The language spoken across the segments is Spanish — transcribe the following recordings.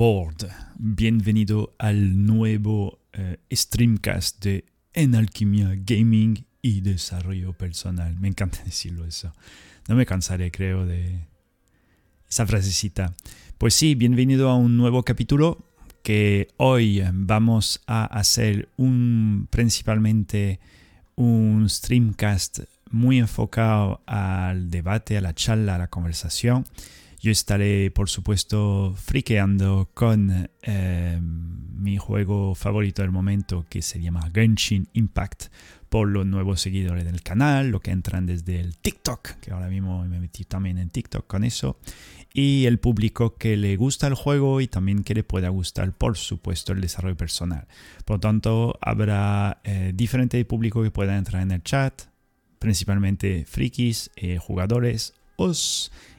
aboard. Bienvenido al nuevo eh, streamcast de En Alquimia Gaming y Desarrollo Personal. Me encanta decirlo eso. No me cansaré, creo, de esa frasecita. Pues sí, bienvenido a un nuevo capítulo que hoy vamos a hacer un principalmente un streamcast muy enfocado al debate, a la charla, a la conversación yo estaré, por supuesto, friqueando con eh, mi juego favorito del momento que se llama Genshin Impact por los nuevos seguidores del canal, lo que entran desde el TikTok, que ahora mismo me metí también en TikTok con eso, y el público que le gusta el juego y también que le pueda gustar, por supuesto, el desarrollo personal. Por lo tanto, habrá eh, diferente público que pueda entrar en el chat, principalmente frikis, eh, jugadores,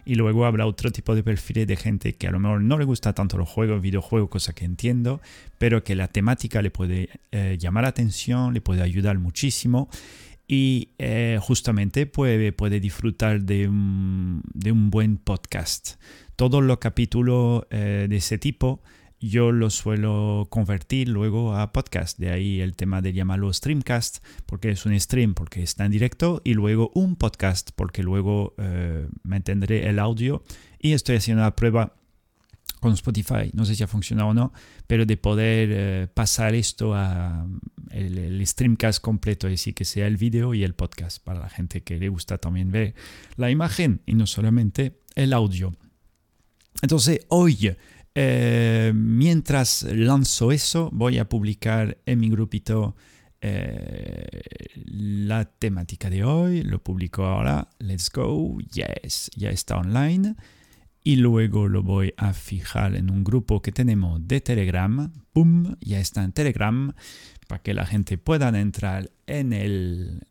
y luego habrá otro tipo de perfiles de gente que a lo mejor no le gusta tanto los juegos, videojuegos, cosa que entiendo, pero que la temática le puede eh, llamar la atención, le puede ayudar muchísimo y eh, justamente puede, puede disfrutar de un, de un, buen podcast. Todos los capítulos eh, de ese tipo yo lo suelo convertir luego a podcast. De ahí el tema de llamarlo streamcast, porque es un stream, porque está en directo, y luego un podcast, porque luego eh, me entenderé el audio. Y estoy haciendo la prueba con Spotify, no sé si ha funcionado o no, pero de poder eh, pasar esto a el, streamcast completo, es decir, que sea el vídeo y el podcast, para la gente que le gusta también ver la imagen y no solamente el audio. Entonces, hoy eh, mientras lanzo eso, voy a publicar en mi grupito eh, la temática de hoy. Lo publico ahora. Let's go. Yes, ya está online. Y luego lo voy a fijar en un grupo que tenemos de Telegram. ¡Pum! Ya está en Telegram. Para que la gente pueda entrar en el,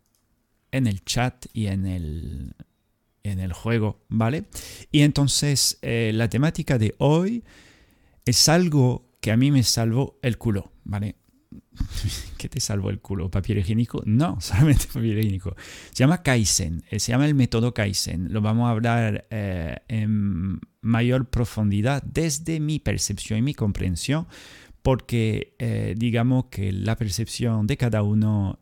en el chat y en el, en el juego. ¿Vale? Y entonces eh, la temática de hoy es algo que a mí me salvó el culo, ¿vale? ¿Qué te salvó el culo? ¿Papel higiénico? No, solamente papel higiénico. Se llama Kaizen, eh, se llama el método Kaizen. Lo vamos a hablar eh, en mayor profundidad desde mi percepción y mi comprensión, porque eh, digamos que la percepción de cada uno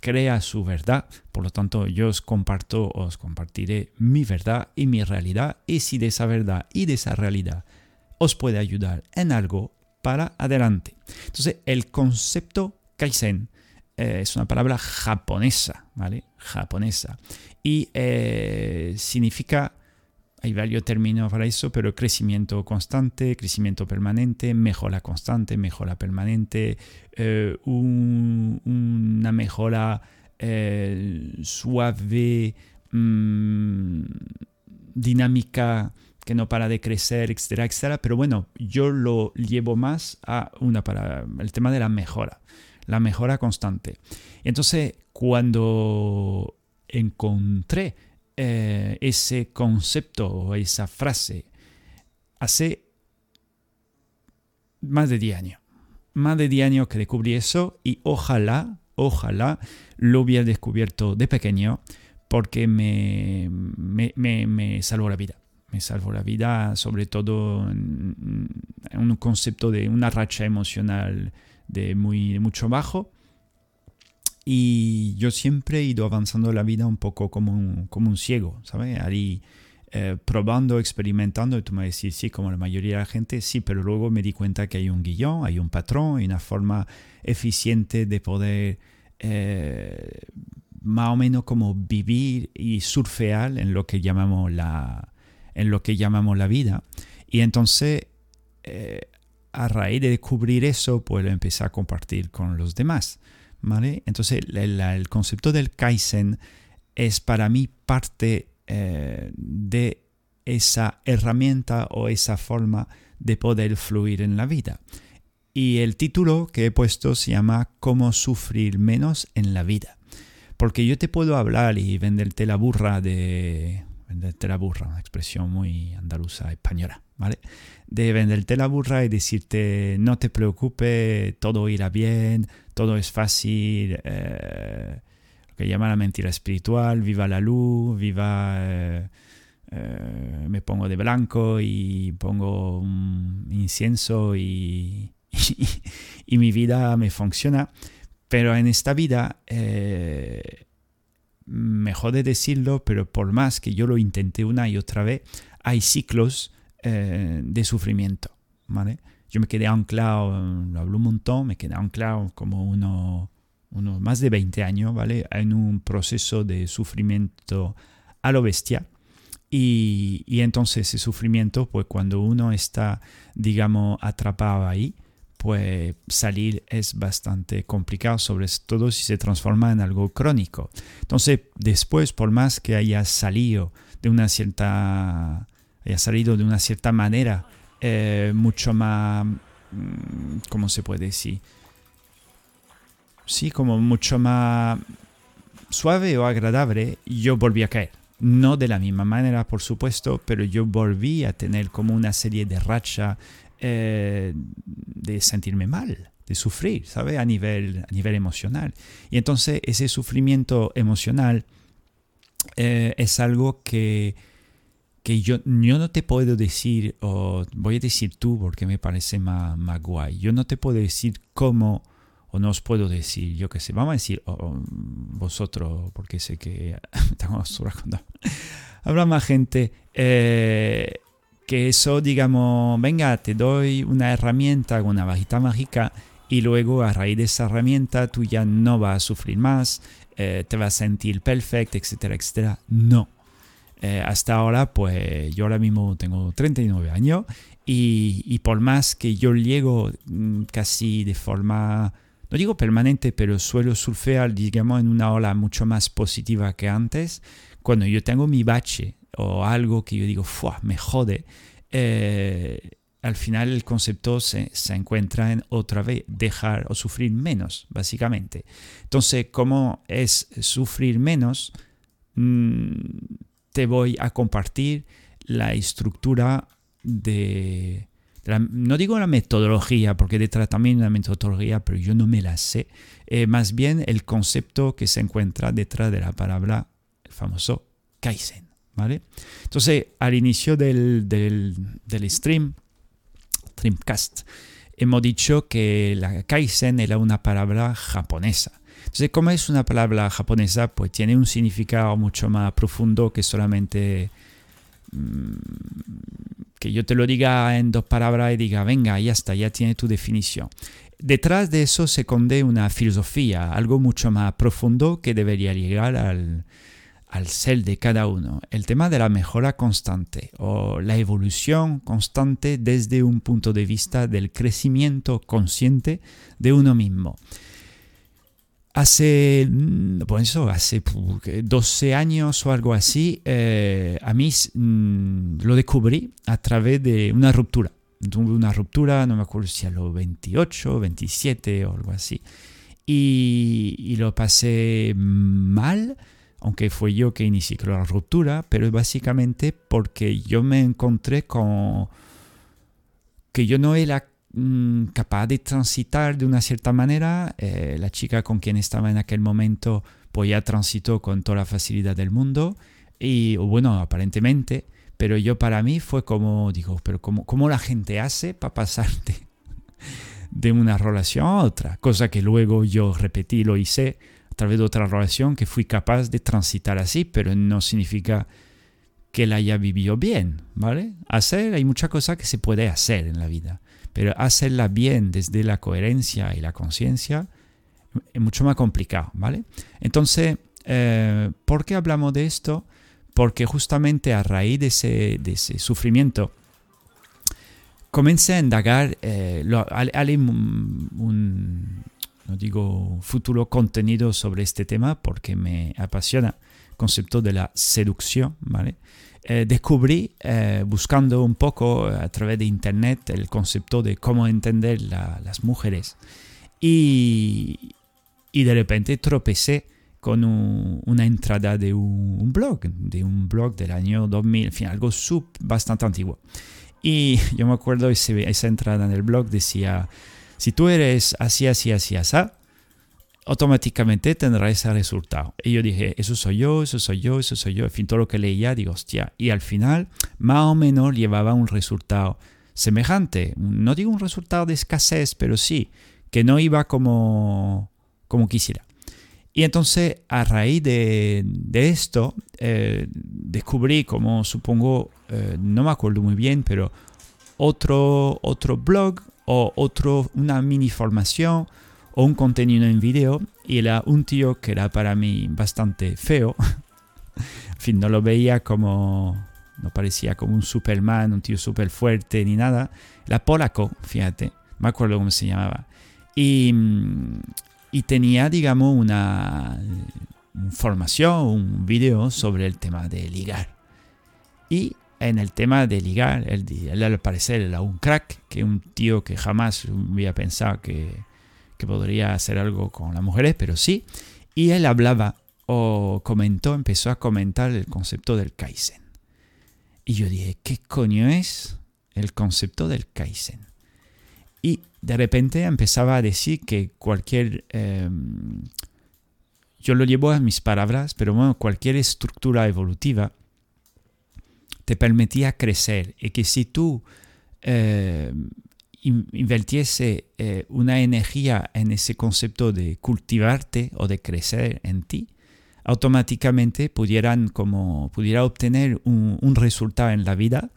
crea su verdad. Por lo tanto, yo os comparto, os compartiré mi verdad y mi realidad. Y si de esa verdad y de esa realidad os puede ayudar en algo para adelante. Entonces, el concepto Kaizen eh, es una palabra japonesa, ¿vale? Japonesa. Y eh, significa, hay varios términos para eso, pero crecimiento constante, crecimiento permanente, mejora constante, mejora permanente, eh, una mejora suave, mm, dinámica que no para de crecer, etcétera, etcétera. Pero bueno, yo lo llevo más a una para el tema de la mejora, la mejora constante. Entonces, cuando encontré eh, ese concepto o esa frase hace más de 10 años. Más de 10 años que descubrí eso y ojalá, ojalá lo hubiera descubierto de pequeño porque me, me, me salvó la vida me salvó la vida, sobre todo en, un concepto de una racha emocional de muy mucho bajo. Y yo siempre he ido avanzando la vida un poco como un, como un ciego, ¿sabes? Ahí eh, probando, experimentando, y tú me decís, sí, como la mayoría de la gente, sí, pero luego me di cuenta que hay un guion, hay un patrón, hay una forma eficiente de poder eh, más o menos como vivir y surfear en lo que llamamos la, en lo que llamamos la vida. Y entonces, eh, a raíz de descubrir eso, pues lo empecé a compartir con los demás. ¿vale? Entonces, el, concepto del Kaizen es para mí parte eh, de esa herramienta o esa forma de poder fluir en la vida. Y el título que he puesto se llama Cómo sufrir menos en la vida. Porque yo te puedo hablar y venderte la burra de venderte la burra, una expresión muy andaluza española, ¿vale? De venderte la burra y decirte no te preocupes, todo irá bien, todo es fácil, eh, lo que llama la mentira espiritual, viva la luz, viva, eh, eh, me pongo de blanco y pongo un incienso y, y, mi vida me funciona. Pero en esta vida, me jode decirlo, pero por más que yo lo intenté una y otra vez, hay ciclos eh, de sufrimiento. ¿vale? Yo me quedé anclado, lo hablo un montón, me quedé anclado como uno, uno más de 20 años, ¿vale? En un proceso de sufrimiento a lo bestia. Y, y, entonces ese sufrimiento, pues cuando uno está, digamos, atrapado ahí, pues salir es bastante complicado, sobre todo si se transforma en algo crónico. Entonces, después, por más que haya salido de una cierta, haya salido de una cierta manera, eh, mucho más, mm, ¿cómo se puede decir? Sí, como mucho más suave o agradable, yo volví a caer. No de la misma manera, por supuesto, pero yo volví a tener como una serie de racha eh, de sentirme mal, de sufrir, ¿sabes? A nivel, a nivel emocional. Y entonces ese sufrimiento emocional eh, es algo que, que yo, yo no te puedo decir, o voy a decir tú porque me parece más, más guay, yo no te puedo decir cómo o no os puedo decir, yo qué sé, vamos a decir vosotros, porque sé que estamos cuando habla más gente, eh, que eso, digamos, venga, te doy una herramienta, una bajita mágica, y luego a raíz de esa herramienta tú ya no vas a sufrir más, eh, te vas a sentir perfecto, etcétera, etcétera. No. Eh, hasta ahora, pues yo ahora mismo tengo 39 años y, y por más que yo llego mm, casi de forma no digo permanente, pero suelo surfear, digamos, en una ola mucho más positiva que antes. Cuando yo tengo mi bache o algo que yo digo, ¡fua! me jode, eh, al final el concepto se, encuentra en otra vez dejar o sufrir menos, básicamente. Entonces, ¿cómo es sufrir menos? Mm, te voy a compartir la estructura de, no digo la metodología, porque detrás también una metodología, pero yo no me la sé. Eh, más bien el concepto que se encuentra detrás de la palabra, el famoso Kaizen. Entonces, al inicio del, del, stream, Streamcast, hemos dicho que la Kaizen era una palabra japonesa. Entonces, como es una palabra japonesa, pues tiene un significado mucho más profundo que solamente mm, que yo te lo diga en dos palabras y diga, venga, ya está, ya tiene tu definición. Detrás de eso se esconde una filosofía, algo mucho más profundo que debería llegar al, al ser de cada uno. El tema de la mejora constante o la evolución constante desde un punto de vista del crecimiento consciente de uno mismo. Hace, mm, pues eso, hace 12 años o algo así, eh, a mí mm, lo descubrí a través de una ruptura. Tuve una ruptura, no me acuerdo si a los 28, 27 o algo así. Y, lo pasé mal, aunque fue yo que inicié la ruptura, pero básicamente porque yo me encontré con que yo no era Mm, capaz de transitar de una cierta manera. Eh, la chica con quien estaba en aquel momento pues ya transitó con toda la facilidad del mundo y bueno, aparentemente, pero yo para mí fue como, digo, pero ¿cómo, cómo la gente hace para pasarte de una relación a otra? Cosa que luego yo repetí, lo hice través de otra relación que fui capaz de transitar así, pero no significa que la haya vivido bien, ¿vale? Hacer, hay muchas cosas que se puede hacer en la vida pero hacerla bien desde la coherencia y la conciencia es mucho más complicado, ¿vale? Entonces, eh, ¿por qué hablamos de esto? Porque justamente a raíz de ese, de ese sufrimiento, comencé a indagar, eh, un, no digo futuro contenido sobre este tema porque me apasiona el concepto de la seducción, ¿vale? Eh, descubrí, eh, buscando un poco a través de internet, el concepto de cómo entender las mujeres. Y, y, de repente tropecé con una entrada de un, blog, de un blog del año 2000, en fin, algo sub, bastante antiguo. Y yo me acuerdo esa entrada en el blog decía, si tú eres así, así, así, así, automáticamente tendrá ese resultado. Y yo dije, eso soy yo, eso soy yo, eso soy yo. En fin, todo lo que leía, digo, hostia. Y al final, más o menos llevaba un resultado semejante. No digo un resultado de escasez, pero sí, que no iba como, como quisiera. Y entonces, a raíz de, esto, eh, descubrí, como supongo, eh, no me acuerdo muy bien, pero otro, otro blog o otro, una mini formación o un contenido en video y era un tío que era para mí bastante feo. en fin, no lo veía como, no parecía como un Superman, un tío súper fuerte ni nada. Era polaco, fíjate, me acuerdo cómo se llamaba. Y, y tenía, digamos, una, formación, un video sobre el tema de ligar. Y en el tema de ligar, él, él al parecer era un crack, que un tío que jamás hubiera pensado que, que podría hacer algo con las mujeres, pero sí. Y él hablaba o comentó, empezó a comentar el concepto del Kaizen. Y yo dije, ¿qué coño es el concepto del Kaizen? Y de repente empezaba a decir que cualquier, em, yo lo llevo a mis palabras, pero bueno, cualquier estructura evolutiva te permitía crecer y que si tú em, invirtiese eh, una energía en ese concepto de cultivarte o de crecer en ti, automáticamente pudieran como pudiera obtener un, resultado en la vida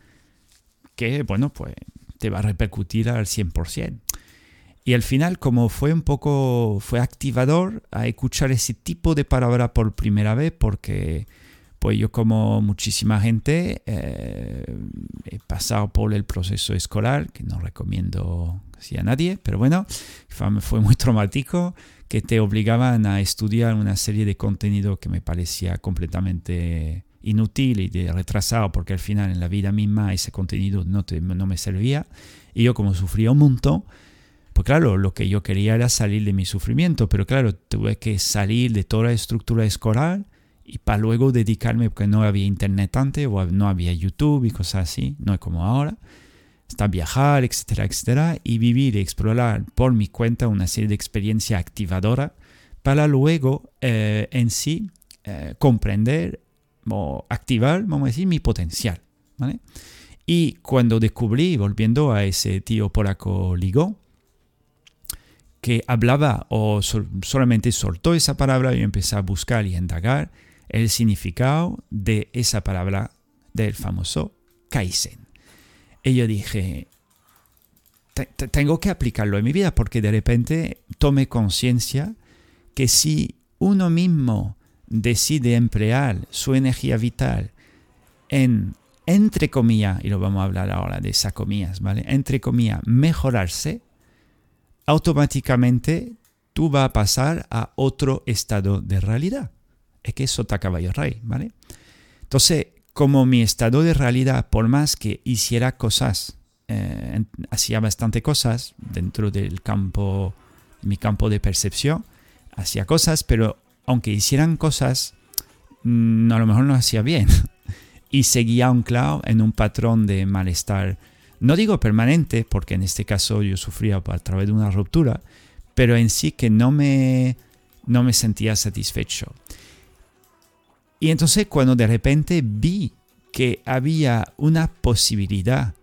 que, bueno, pues te va a repercutir al 100%. Y al final, como fue un poco, fue activador a escuchar ese tipo de palabra por primera vez, porque pues yo como muchísima gente eh, he pasado por el proceso escolar, que no recomiendo casi a nadie, pero bueno, fue muy traumático, que te obligaban a estudiar una serie de contenido que me parecía completamente inútil y de retrasado, porque al final en la vida misma ese contenido no, no me servía. Y yo como sufría un montón, pues claro, lo que yo quería era salir de mi sufrimiento, pero claro, tuve que salir de toda la estructura escolar y para luego dedicarme, porque no había internet antes, o no había YouTube y cosas así, no es como ahora, está viajar, etcétera, etcétera, y vivir y explorar por mi cuenta una serie de experiencias activadoras para luego eh, en sí eh, comprender o activar, vamos a decir, mi potencial. ¿vale? Y cuando descubrí, volviendo a ese tío polaco Ligo, que hablaba o solamente soltó esa palabra y empecé a buscar y a indagar, el significado de esa palabra del famoso Kaizen. Y yo dije, tengo que aplicarlo en mi vida porque de repente tomé conciencia que si uno mismo decide emplear su energía vital en, entre comillas, y lo vamos a hablar ahora de esas comillas, ¿vale? Entre comillas, mejorarse, automáticamente tú vas a pasar a otro estado de realidad es que sota caballo rey, ¿vale? Entonces, como mi estado de realidad, por más que hiciera cosas, eh, hacía bastante cosas dentro del campo, mi campo de percepción, hacía cosas, pero aunque hicieran cosas, mm, a lo mejor no hacía bien. y seguía anclado en un patrón de malestar, no digo permanente, porque en este caso yo sufría a través de una ruptura, pero en sí que no me, no me sentía satisfecho. Y entonces cuando de repente vi que había una posibilidad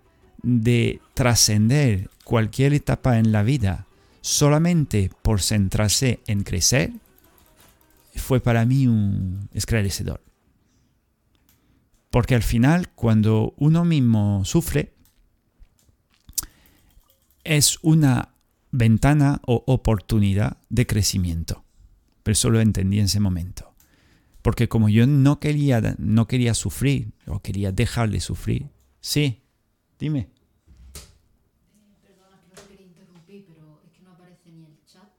de trascender cualquier etapa en la vida solamente por centrarse en crecer, fue para mí un esclarecedor. Porque al final, cuando uno mismo sufre, es una ventana o oportunidad de crecimiento. Pero eso lo entendí en ese momento. Porque como yo no quería, no quería sufrir, o quería dejar de sufrir. Sí, dime. Perdona que no te quería interrumpir, pero es que no aparece ni el chat.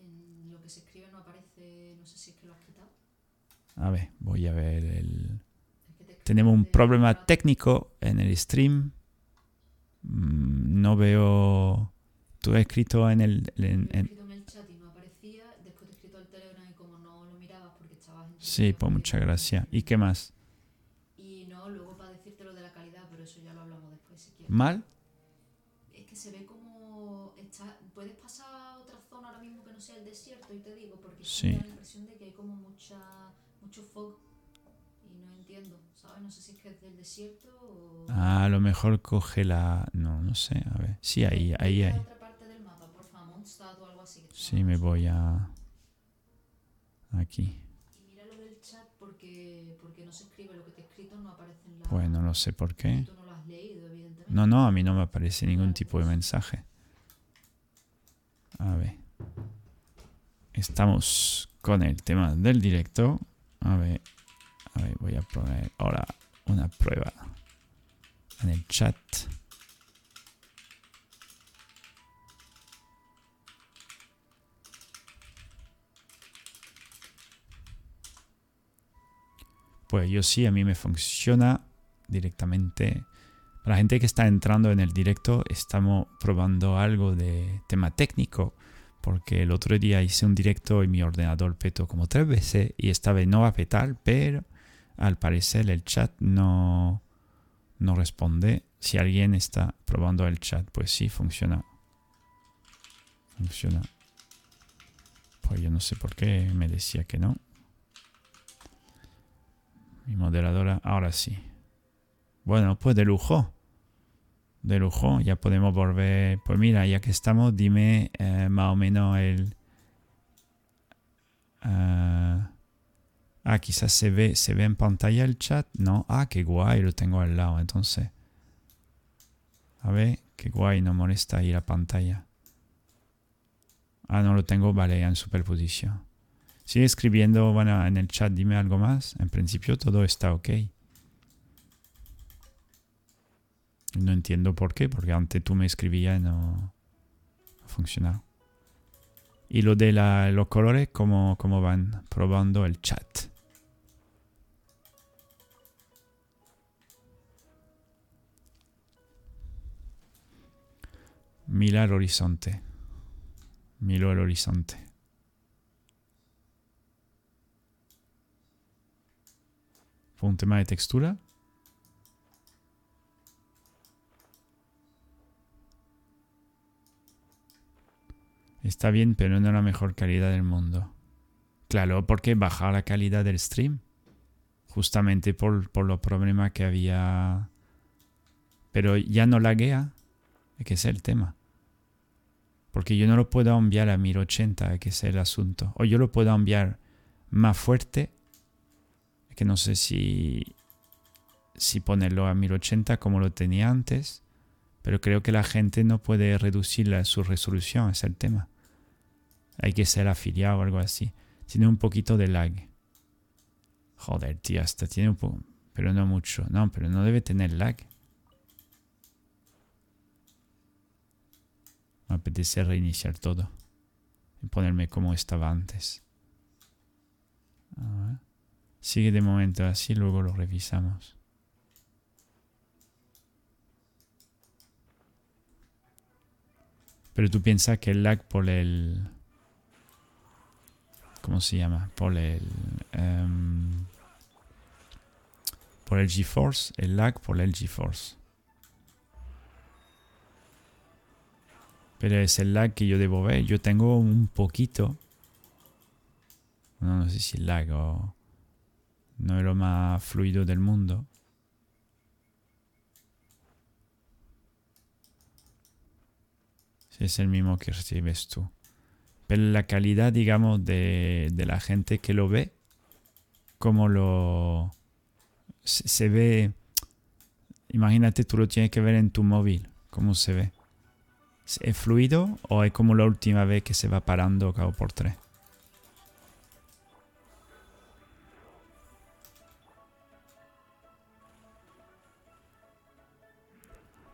En lo que se escribe no aparece, no sé si es que lo has quitado. A ver, voy a ver el... Tenemos un problema técnico en el stream. Mm, no veo... Tú has escrito en el... En, Sí, pues muchas gracias. ¿Y qué más? Y no, luego para decirte lo de la calidad, pero eso ya lo hablamos después si quieres. ¿Mal? Es que se ve como... Está, ¿Puedes pasar a otra zona? ahora mismo que no sea el desierto y te digo, porque Sí. da la impresión de que hay como mucha, mucho fog y no entiendo, ¿sabes? No sé si es que es del desierto o... Ah, a lo mejor coge la... No, no sé, a ver. Sí, ahí, ahí, ahí. otra parte del mapa, por favor, o algo así. Sí, me voy a... Aquí. Y mira lo del chat porque, no se escribe lo que te he escrito, no aparece en la... Bueno, no sé por qué. Tú no lo has leído, evidentemente. No, no, a mí no me aparece ningún tipo de mensaje. A ver. Estamos con el tema del directo. A ver. A ver, voy a poner ahora una prueba en el chat. Pues yo sí, a mí me funciona directamente. Para la gente que está entrando en el directo, estamos probando algo de tema técnico, porque el otro día hice un directo y mi ordenador petó como tres veces y esta vez no va a petar, pero al parecer el chat no, no responde. Si alguien está probando el chat, pues sí, funciona. Funciona. Pues yo no sé por qué me decía que no. Mi moderadora, ahora sí. Bueno, pues de lujo. De lujo, ya podemos volver. Pues mira, ya que estamos, dime eh, más o menos el. ah, ah, quizás se ve, se ve en pantalla el chat. No, ah, qué guay, lo tengo al lado, entonces. A ver, qué guay, no molesta ahí la pantalla. Ah, no lo tengo, vale, en superposición. Sigue escribiendo, bueno, en el chat, dime algo más. En principio todo está ok. No entiendo por qué, porque antes tú me escribías y no, funcionado. Y lo de la- los colores, ¿cómo, ¿cómo van probando el chat? Mira el horizonte. Miro el horizonte. ¿Fue un tema de textura? Está bien, pero no la mejor calidad del mundo. Claro, porque baja la calidad del stream. Justamente por, por los problemas que había. Pero ya no laguea. Es que es el tema. Porque yo no lo puedo enviar a 1080, es que es el asunto. O yo lo puedo enviar más fuerte. Que no sé si. Si ponerlo a 1080 como lo tenía antes. Pero creo que la gente no puede reducir la- su resolución, es el tema. Hay que ser afiliado o algo así. Tiene un poquito de lag. Joder, tío, hasta tiene un poco. Pero no mucho. No, pero no debe tener lag. Me apetece reiniciar todo. Y ponerme como estaba antes. A ver. Sigue de momento así, luego lo revisamos. Pero tú piensas que el lag por el... ¿Cómo se llama? Por el... em, por el GeForce. El lag por el GeForce. Pero es el lag que yo debo ver. Yo tengo un poquito. No, no sé si lag o... No es lo más fluido del mundo. Es el mismo que recibes tú. Pero la calidad, digamos, de, la gente que lo ve, como lo... Se, se ve... Imagínate, tú lo tienes que ver en tu móvil. ¿Cómo se ve? ¿Es fluido o es como la última vez que se va parando cabo por tres?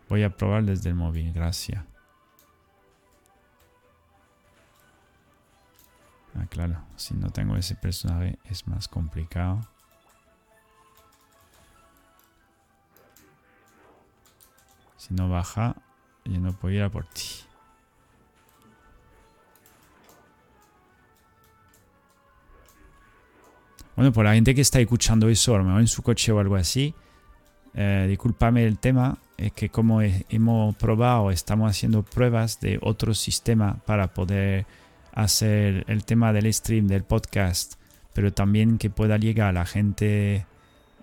Voy a probar desde el móvil, gracias. Ah, claro, si no tengo ese personaje es más complicado. Si no baja, yo no puedo ir a por ti. Bueno, por la gente que está escuchando eso, a lo mejor en su coche o algo así, eh, discúlpame el tema, es que como he- hemos probado, estamos haciendo pruebas de otro sistema para poder hacer el tema del stream, del podcast, pero también que pueda llegar a la gente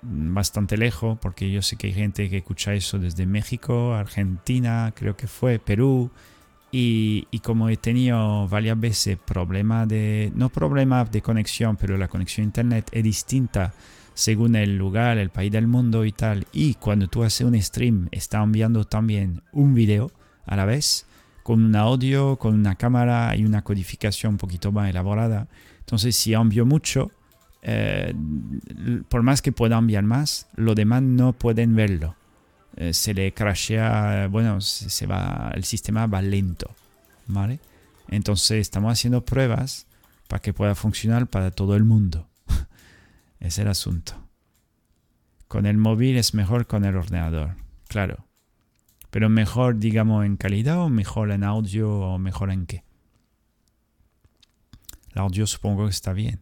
bastante lejos, porque yo sé que hay gente que escucha eso desde México, Argentina, creo que fue, Perú, y, como he tenido varias veces problemas de, no problemas de conexión, pero la conexión a internet es distinta según el lugar, el país del mundo y tal, y cuando tú haces un stream, está enviando también un video a la vez, con un audio, con una cámara y una codificación un poquito más elaborada. Entonces, si envío mucho, eh, por más que pueda enviar más, los demás no pueden verlo. Eh, se le crashea, bueno, se, va, el sistema va lento, ¿vale? Entonces estamos haciendo pruebas para que pueda funcionar para todo el mundo. Es el asunto. Con el móvil es mejor con el ordenador, claro. Pero mejor, digamos, en calidad o mejor en audio o mejor en qué. El audio supongo que está bien.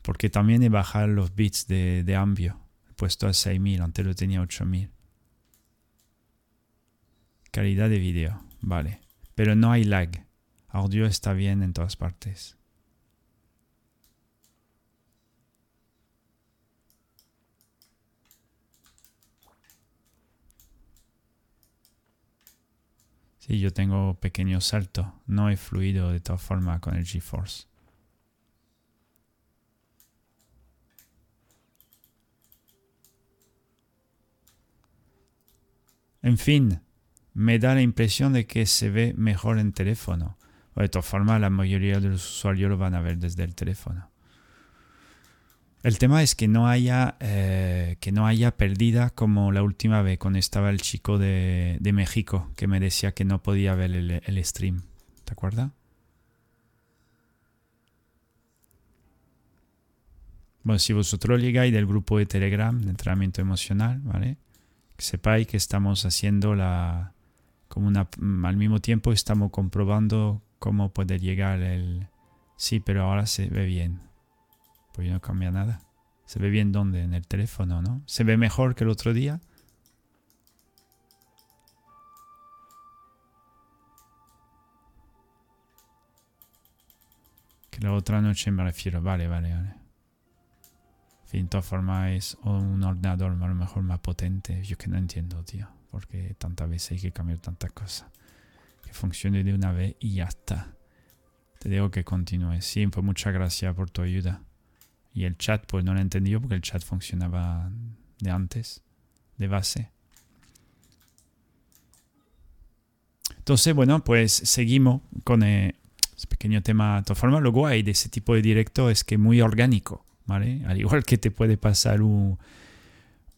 Porque también he bajado los bits de, de Ambio. He puesto a 6000, antes lo tenía a 8000. Calidad de vídeo, vale. Pero no hay lag. Audio está bien en todas partes. Sí, yo tengo pequeño salto. No he fluido de todas formas con el GeForce. En fin, me da la impresión de que se ve mejor en teléfono. De todas formas, la mayoría de los usuarios lo van a ver desde el teléfono. El tema es que no haya, eh, que no haya perdida como la última vez cuando estaba el chico de, México que me decía que no podía ver el, el stream. ¿Te acuerdas? Bueno, si vosotros llegáis del grupo de Telegram de entrenamiento emocional, ¿vale? que sepáis que estamos haciendo la como una al mismo tiempo estamos comprobando cómo puede llegar el sí pero ahora se ve bien pues no cambia nada se ve bien dónde en el teléfono no se ve mejor que el otro día que la otra noche me refiero vale vale vale fin, de formas es un ordenador a lo mejor más potente. Yo que no entiendo, tío. Porque tantas veces hay que cambiar tantas cosas. Que funcione de una vez y ya está. Te digo que continúe. Sí, pues muchas gracias por tu ayuda. Y el chat, pues no lo he entendido porque el chat funcionaba de antes, de base. Entonces, bueno, pues seguimos con eh, ese pequeño tema. De todas formas, lo guay de ese tipo de directo es que es muy orgánico. Al igual que te puede pasar un,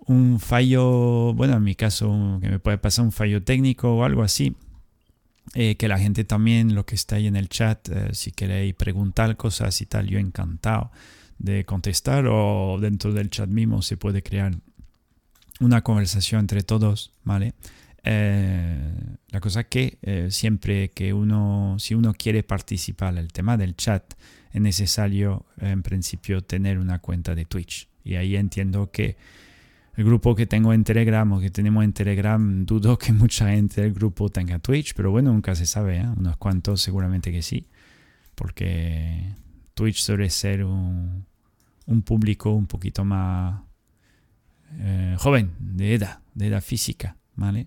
un fallo, bueno, en mi caso, que me puede pasar un fallo técnico o algo así. Eh, que la gente también, lo que está ahí en el chat, eh, si queréis preguntar cosas y tal, yo encantado de contestar o dentro del chat mismo se puede crear una conversación entre todos, ¿vale? Eh, la cosa que siempre que uno, si uno quiere participar, el tema del chat, es necesario en principio tener una cuenta de Twitch. Y ahí entiendo que el grupo que tengo en Telegram o que tenemos en Telegram, dudo que mucha gente del grupo tenga Twitch, pero bueno, nunca se sabe, ¿eh? unos cuantos seguramente que sí, porque Twitch suele ser un, público un poquito más eh, joven, de edad, de edad física, ¿vale?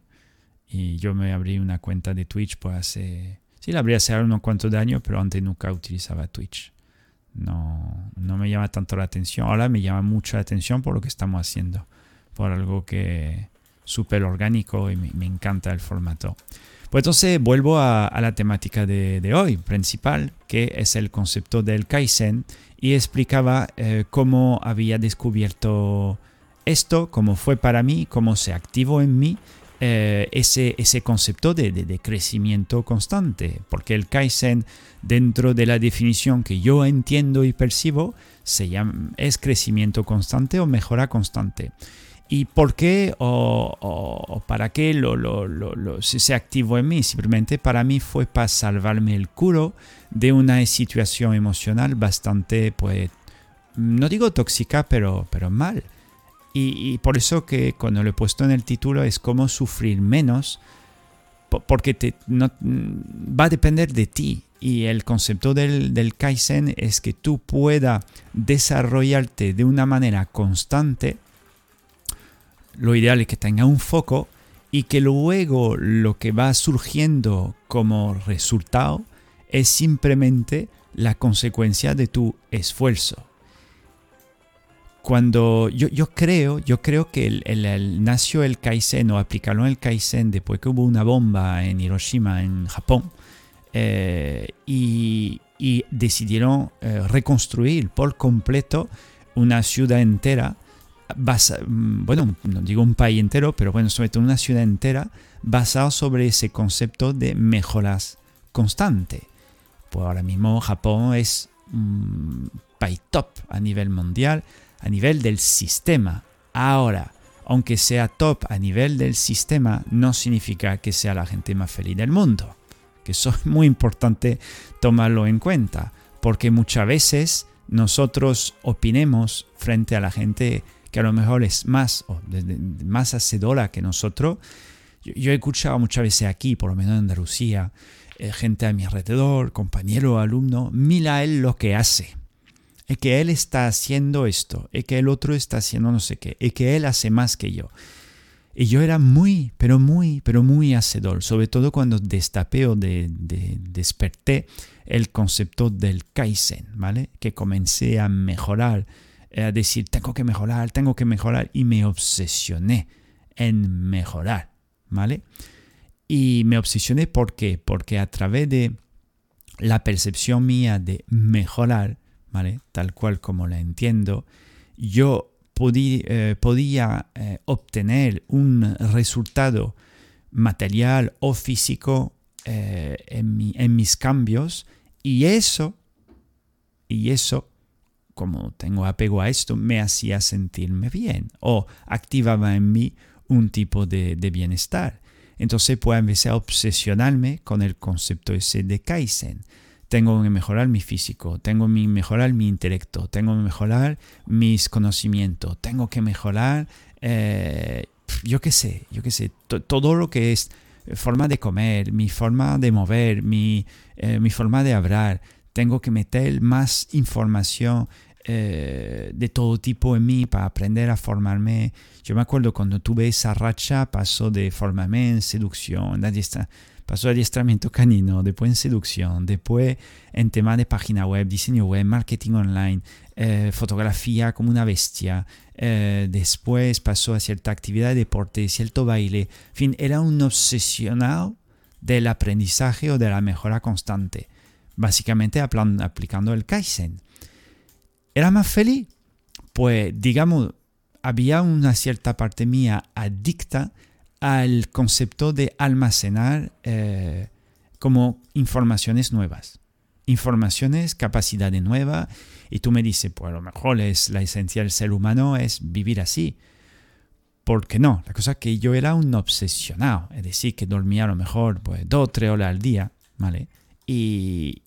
Y yo me abrí una cuenta de Twitch pues hace, sí, la abrí hace unos cuantos años, pero antes nunca utilizaba Twitch no, no me llama tanto la atención. Ahora me llama mucho la atención por lo que estamos haciendo, por algo que súper orgánico y me, encanta el formato. Pues entonces vuelvo a, la temática de, hoy, principal, que es el concepto del Kaizen, y explicaba eh, cómo había descubierto esto, cómo fue para mí, cómo se activó en mí eh, ese, ese concepto de, de, crecimiento constante, porque el Kaizen, dentro de la definición que yo entiendo y percibo, se llama, es crecimiento constante o mejora constante. ¿Y por qué o, para qué lo, se activó en mí? Simplemente para mí fue para salvarme el culo de una situación emocional bastante, pues, no digo tóxica, pero, pero mal. Y, por eso que cuando lo he puesto en el título es cómo sufrir menos, porque te, no, va a depender de ti. Y el concepto del, del Kaizen es que tú puedas desarrollarte de una manera constante. Lo ideal es que tenga un foco y que luego lo que va surgiendo como resultado es simplemente la consecuencia de tu esfuerzo. Cuando yo, yo creo, yo creo que el, nació el Kaizen o aplicaron el Kaizen después que hubo una bomba en Hiroshima, en Japón, eh, y, decidieron eh, reconstruir por completo una ciudad entera Mm, bueno, no digo un país entero, pero bueno, sobre todo una ciudad entera, basado sobre ese concepto de mejoras constante. Pues ahora mismo Japón es un país top a nivel mundial, a nivel del sistema. Ahora, aunque sea top a nivel del sistema, no significa que sea la gente más feliz del mundo. Que eso es muy importante tomarlo en cuenta, porque muchas veces nosotros opinemos frente a la gente que a lo mejor es más, o más hacedora que nosotros. Yo, he escuchado muchas veces aquí, por lo menos en Andalucía, eh, gente a mi alrededor, compañero, alumno, mira él lo que hace. Es que él está haciendo esto, es que el otro está haciendo no sé qué, es que él hace más que yo. Y yo era muy, pero muy, pero muy hacedor, sobre todo cuando destapé de, desperté el concepto del Kaizen, ¿vale? Que comencé a mejorar a decir, tengo que mejorar, tengo que mejorar, y me obsesioné en mejorar, ¿vale? Y me obsesioné ¿por? Porque a través de la percepción mía de mejorar, ¿vale? Tal cual como la entiendo, yo eh, podía eh, obtener un resultado material o físico eh, en, en mis cambios y eso, y eso como tengo apego a esto, me hacía sentirme bien o activaba en mí un tipo de, bienestar. Entonces pues empecé a obsesionarme con el concepto ese de Kaizen. Tengo que mejorar mi físico, tengo que mejorar mi intelecto, tengo que mejorar mis conocimientos, tengo que mejorar, eh, yo qué sé, yo qué sé, todo lo que es forma de comer, mi forma de mover, mi, eh, mi forma de hablar, tengo que meter más información eh, de todo tipo en mí para aprender a formarme. Yo me acuerdo cuando tuve esa racha, pasó de formarme en seducción, pasó adiestramiento canino, después en seducción, después en tema de página web, diseño web, marketing online, eh, fotografía como una bestia, eh, después pasó a cierta actividad de deporte, cierto baile, en fin, era un obsesionado del aprendizaje o de la mejora constante básicamente aplicando el Kaizen. ¿Era más feliz? Pues digamos, había una cierta parte mía adicta al concepto de almacenar eh, como informaciones nuevas. Informaciones, capacidades nuevas. Y tú me dices, pues a lo mejor es la esencia del ser humano es vivir así. ¿Por qué no? La cosa es que yo era un obsesionado, es decir, que dormía a lo mejor pues, dos o tres horas al día, ¿vale? Y,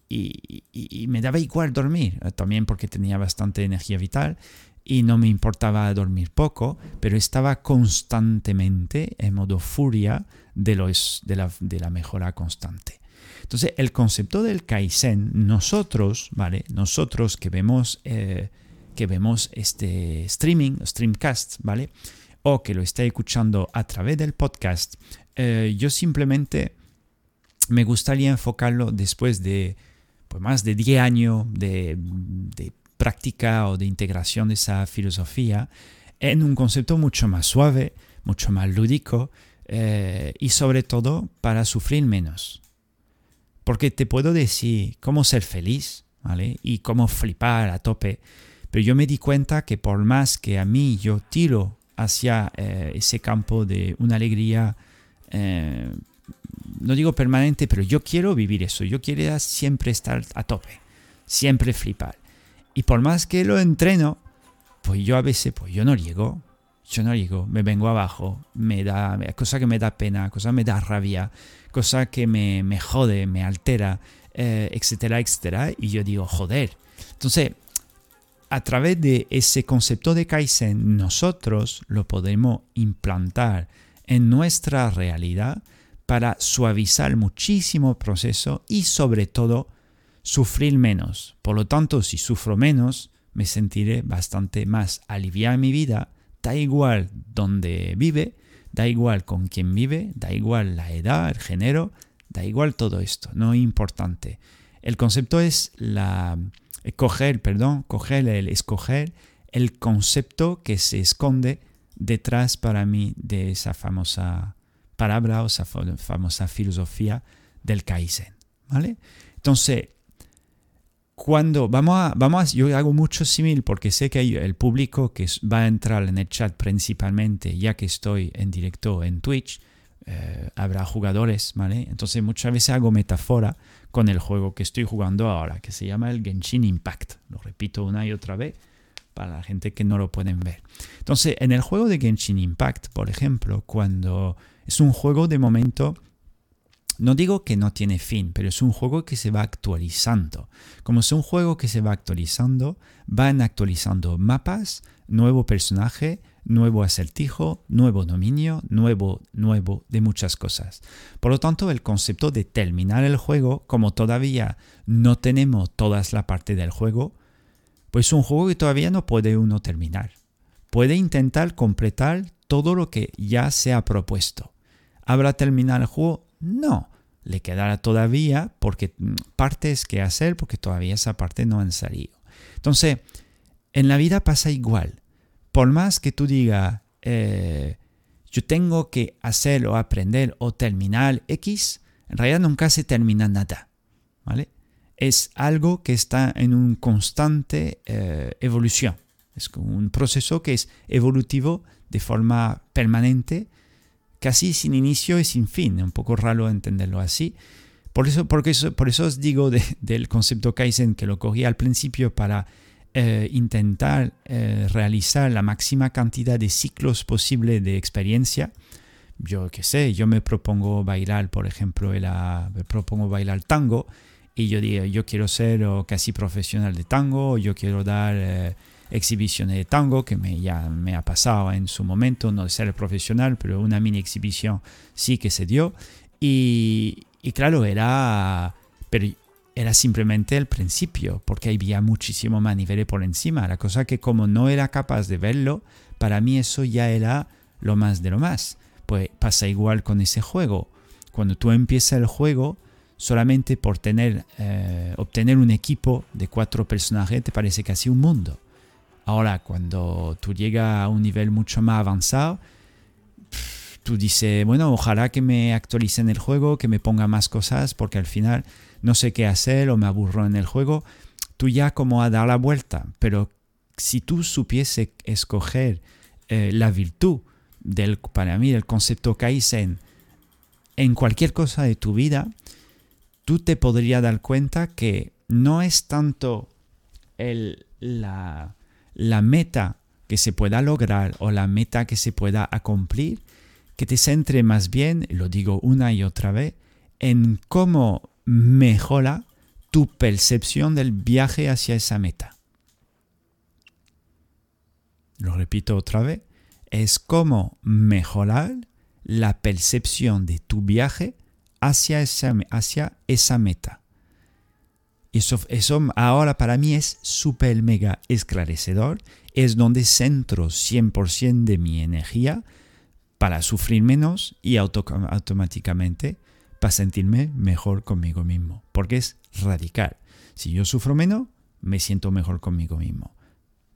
me daba igual dormir, eh, también porque tenía bastante energía vital y no me importaba dormir poco, pero estaba constantemente en modo furia de, los, de, la, mejora constante. Entonces, el concepto del Kaizen, nosotros, ¿vale? Nosotros que vemos, eh, que vemos este streaming, streamcast, ¿vale? O que lo está escuchando a través del podcast, eh, yo simplemente me gustaría enfocarlo después de pues, más de 10 años de, práctica o de integración de esa filosofía en un concepto mucho más suave, mucho más lúdico eh, y sobre todo para sufrir menos. Porque te puedo decir cómo ser feliz, ¿vale? Y cómo flipar a tope. Pero yo me di cuenta que por más que a mí yo tiro hacia eh, ese campo de una alegría eh, no digo permanente, pero yo quiero vivir eso, yo quiero siempre estar a tope, siempre flipar. Y por más que lo entreno, pues yo a veces, pues yo no llego, yo no llego, me vengo abajo, me da, cosa que me da pena, cosa que me da rabia, cosa que me, me jode, me altera, eh, etcétera, etcétera. Y yo digo, joder. Entonces, a través de ese concepto de Kaizen, nosotros lo podemos implantar en nuestra realidad para suavizar muchísimo el proceso y sobre todo sufrir menos. Por lo tanto, si sufro menos, me sentiré bastante más aliviada en mi vida. Da igual dónde vive, da igual con quién vive, da igual la edad, el género, da igual todo esto, no es importante. El concepto es la coger, perdón, coger el escoger el concepto que se esconde detrás para mí de esa famosa palabra o esa famosa filosofía del Kaizen, ¿vale? Entonces, cuando vamos a, vamos yo hago mucho símil porque sé que hay el público que va a entrar en el chat principalmente, ya que estoy en directo en Twitch, eh, habrá jugadores, ¿vale? Entonces muchas veces hago metáfora con el juego que estoy jugando ahora, que se llama el Genshin Impact. Lo repito una y otra vez para la gente que no lo pueden ver. Entonces, en el juego de Genshin Impact, por ejemplo, cuando es un juego de momento no digo que no tiene fin, pero es un juego que se va actualizando. Como es un juego que se va actualizando, van actualizando mapas, nuevo personaje, nuevo acertijo, nuevo dominio, nuevo, nuevo de muchas cosas. Por lo tanto, el concepto de terminar el juego, como todavía no tenemos todas la parte del juego, pues es un juego que todavía no puede uno terminar. Puede intentar completar todo lo que ya se ha propuesto. ¿Habrá terminado el juego? No, le quedará todavía porque mm, partes que hacer porque todavía esa parte no han salido. Entonces, en la vida pasa igual. Por más que tú digas, eh, yo tengo que hacer o aprender o terminar X, en realidad nunca se termina nada. ¿vale? Es algo que está en un constante eh, evolución. Es un proceso que es evolutivo de forma permanente casi sin inicio y sin fin. Un poco raro entenderlo así. Por eso, porque por eso os digo del concepto Kaizen que lo cogí al principio para eh, intentar eh, realizar la máxima cantidad de ciclos posible de experiencia. Yo qué sé, yo me propongo bailar, por ejemplo, me propongo bailar tango y yo digo, yo quiero ser casi profesional de tango, yo quiero dar... Eh, exhibiciones de tango que me, ya me ha pasado en su momento, no de ser profesional, pero una mini exhibición sí que se dio. Y, y claro, era, pero era simplemente el principio, porque había muchísimo más niveles por encima. La cosa que como no era capaz de verlo, para mí eso ya era lo más de lo más. Pues pasa igual con ese juego. Cuando tú empiezas el juego, solamente por tener, eh, obtener un equipo de cuatro personajes te parece casi un mundo. Ahora, cuando tú llegas a un nivel mucho más avanzado, tú dices, bueno, ojalá que me actualicen el juego, que me ponga más cosas, porque al final no sé qué hacer o me aburro en el juego. Tú ya como a dar la vuelta, pero si tú supiese escoger eh, la virtud del, para mí, del concepto Kaizen en cualquier cosa de tu vida, tú te podrías dar cuenta que no es tanto el, la, la meta que se pueda lograr o la meta que se pueda cumplir, que te centre más bien, lo digo una y otra vez, en cómo mejora tu percepción del viaje hacia esa meta. Lo repito otra vez, es cómo mejorar la percepción de tu viaje hacia esa, hacia esa meta. Eso, eso ahora para mí es súper mega esclarecedor. Es donde centro 100% de mi energía para sufrir menos y automáticamente para sentirme mejor conmigo mismo. Porque es radical. Si yo sufro menos, me siento mejor conmigo mismo.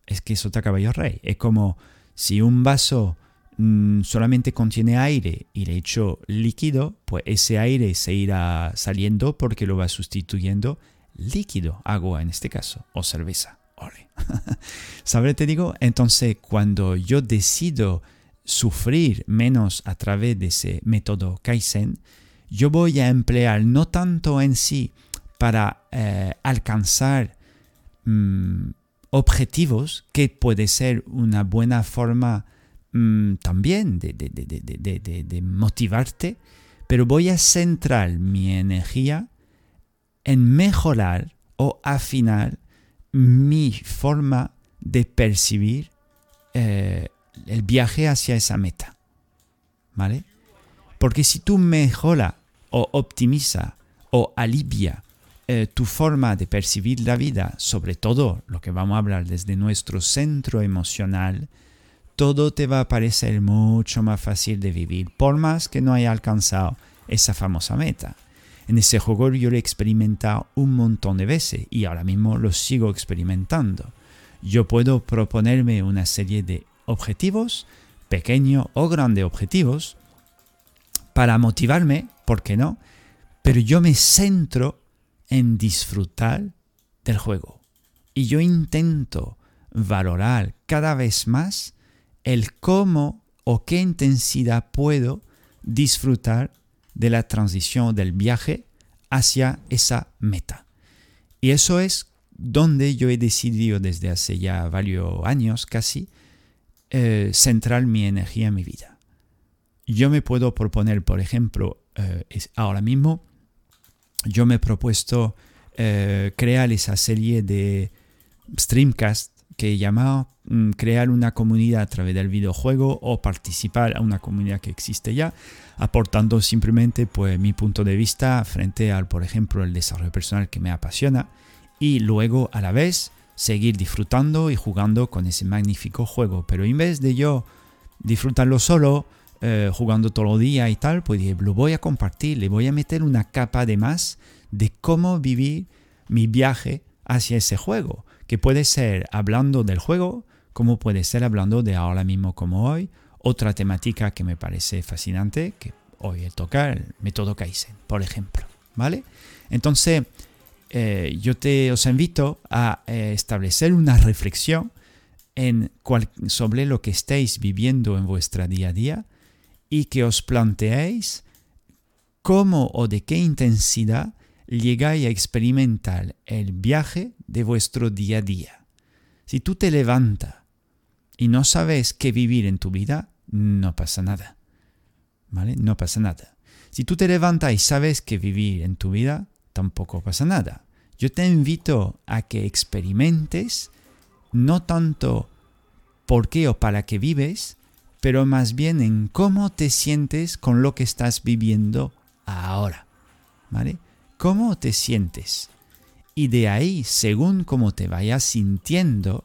Es que eso está caballo rey. Es como si un vaso mm, solamente contiene aire y le echo líquido, pues ese aire se irá saliendo porque lo va sustituyendo líquido, agua en este caso, o cerveza. Ole. Te digo, entonces cuando yo decido sufrir menos a través de ese método Kaizen, yo voy a emplear no tanto en sí para eh, alcanzar mm, objetivos, que puede ser una buena forma mm, también de, de, motivarte, pero voy a centrar mi energía en mejorar o afinar mi forma de percibir eh, el viaje hacia esa meta. ¿Vale? Porque si tú mejora o optimiza o alivia eh, tu forma de percibir la vida, sobre todo lo que vamos a hablar desde nuestro centro emocional, todo te va a parecer mucho más fácil de vivir, por más que no haya alcanzado esa famosa meta. En ese juego yo lo he experimentado un montón de veces y ahora mismo lo sigo experimentando. Yo puedo proponerme una serie de objetivos, pequeños o grandes objetivos, para motivarme, ¿por qué no? Pero yo me centro en disfrutar del juego. Y yo intento valorar cada vez más el cómo o qué intensidad puedo disfrutar de la transición del viaje hacia esa meta. Y eso es donde yo he decidido desde hace ya varios años casi eh, centrar mi energía en mi vida. Yo me puedo proponer, por ejemplo, eh, ahora mismo, yo me he propuesto eh, crear esa serie de streamcast que he llamado mm, crear una comunidad a través del videojuego o participar a una comunidad que existe ya, aportando simplemente pues, mi punto de vista frente al, por ejemplo, el desarrollo personal que me apasiona y luego a la vez seguir disfrutando y jugando con ese magnífico juego. Pero en vez de yo disfrutarlo solo, eh, jugando todo el día y tal, pues lo voy a compartir, le voy a meter una capa de más de cómo vivir mi viaje hacia ese juego, que puede ser hablando del juego, como puede ser hablando de ahora mismo como hoy, otra temática que me parece fascinante, que hoy toca el método Kaizen, por ejemplo, ¿vale? Entonces, eh, yo te os invito a eh, establecer una reflexión sobre lo que estáis viviendo en vuestra día a día y que os planteéis cómo o de qué intensidad llegáis a experimentar el viaje de vuestro día a día. Si tú te levantas y no sabes qué vivir en tu vida, no pasa nada. ¿Vale? No pasa nada. Si tú te levantas y sabes qué vivir en tu vida, tampoco pasa nada. Yo te invito a que experimentes no tanto por qué o para qué vives, pero más bien en cómo te sientes con lo que estás viviendo ahora. ¿Vale? ¿Cómo te sientes? Y de ahí, según cómo te vayas sintiendo,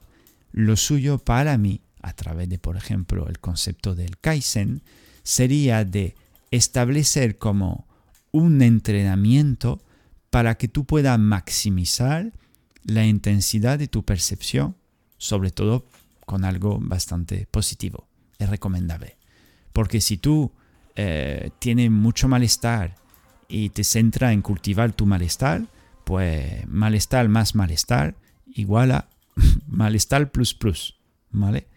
lo suyo para mí, a través de, por ejemplo, el concepto del Kaizen, sería de establecer como un entrenamiento para que tú puedas maximizar la intensidad de tu percepción, sobre todo con algo bastante positivo. Es recomendable. Porque si tú eh, tienes mucho malestar y te centra en cultivar tu malestar, pues malestar más malestar igual a malestar plus plus, ¿vale?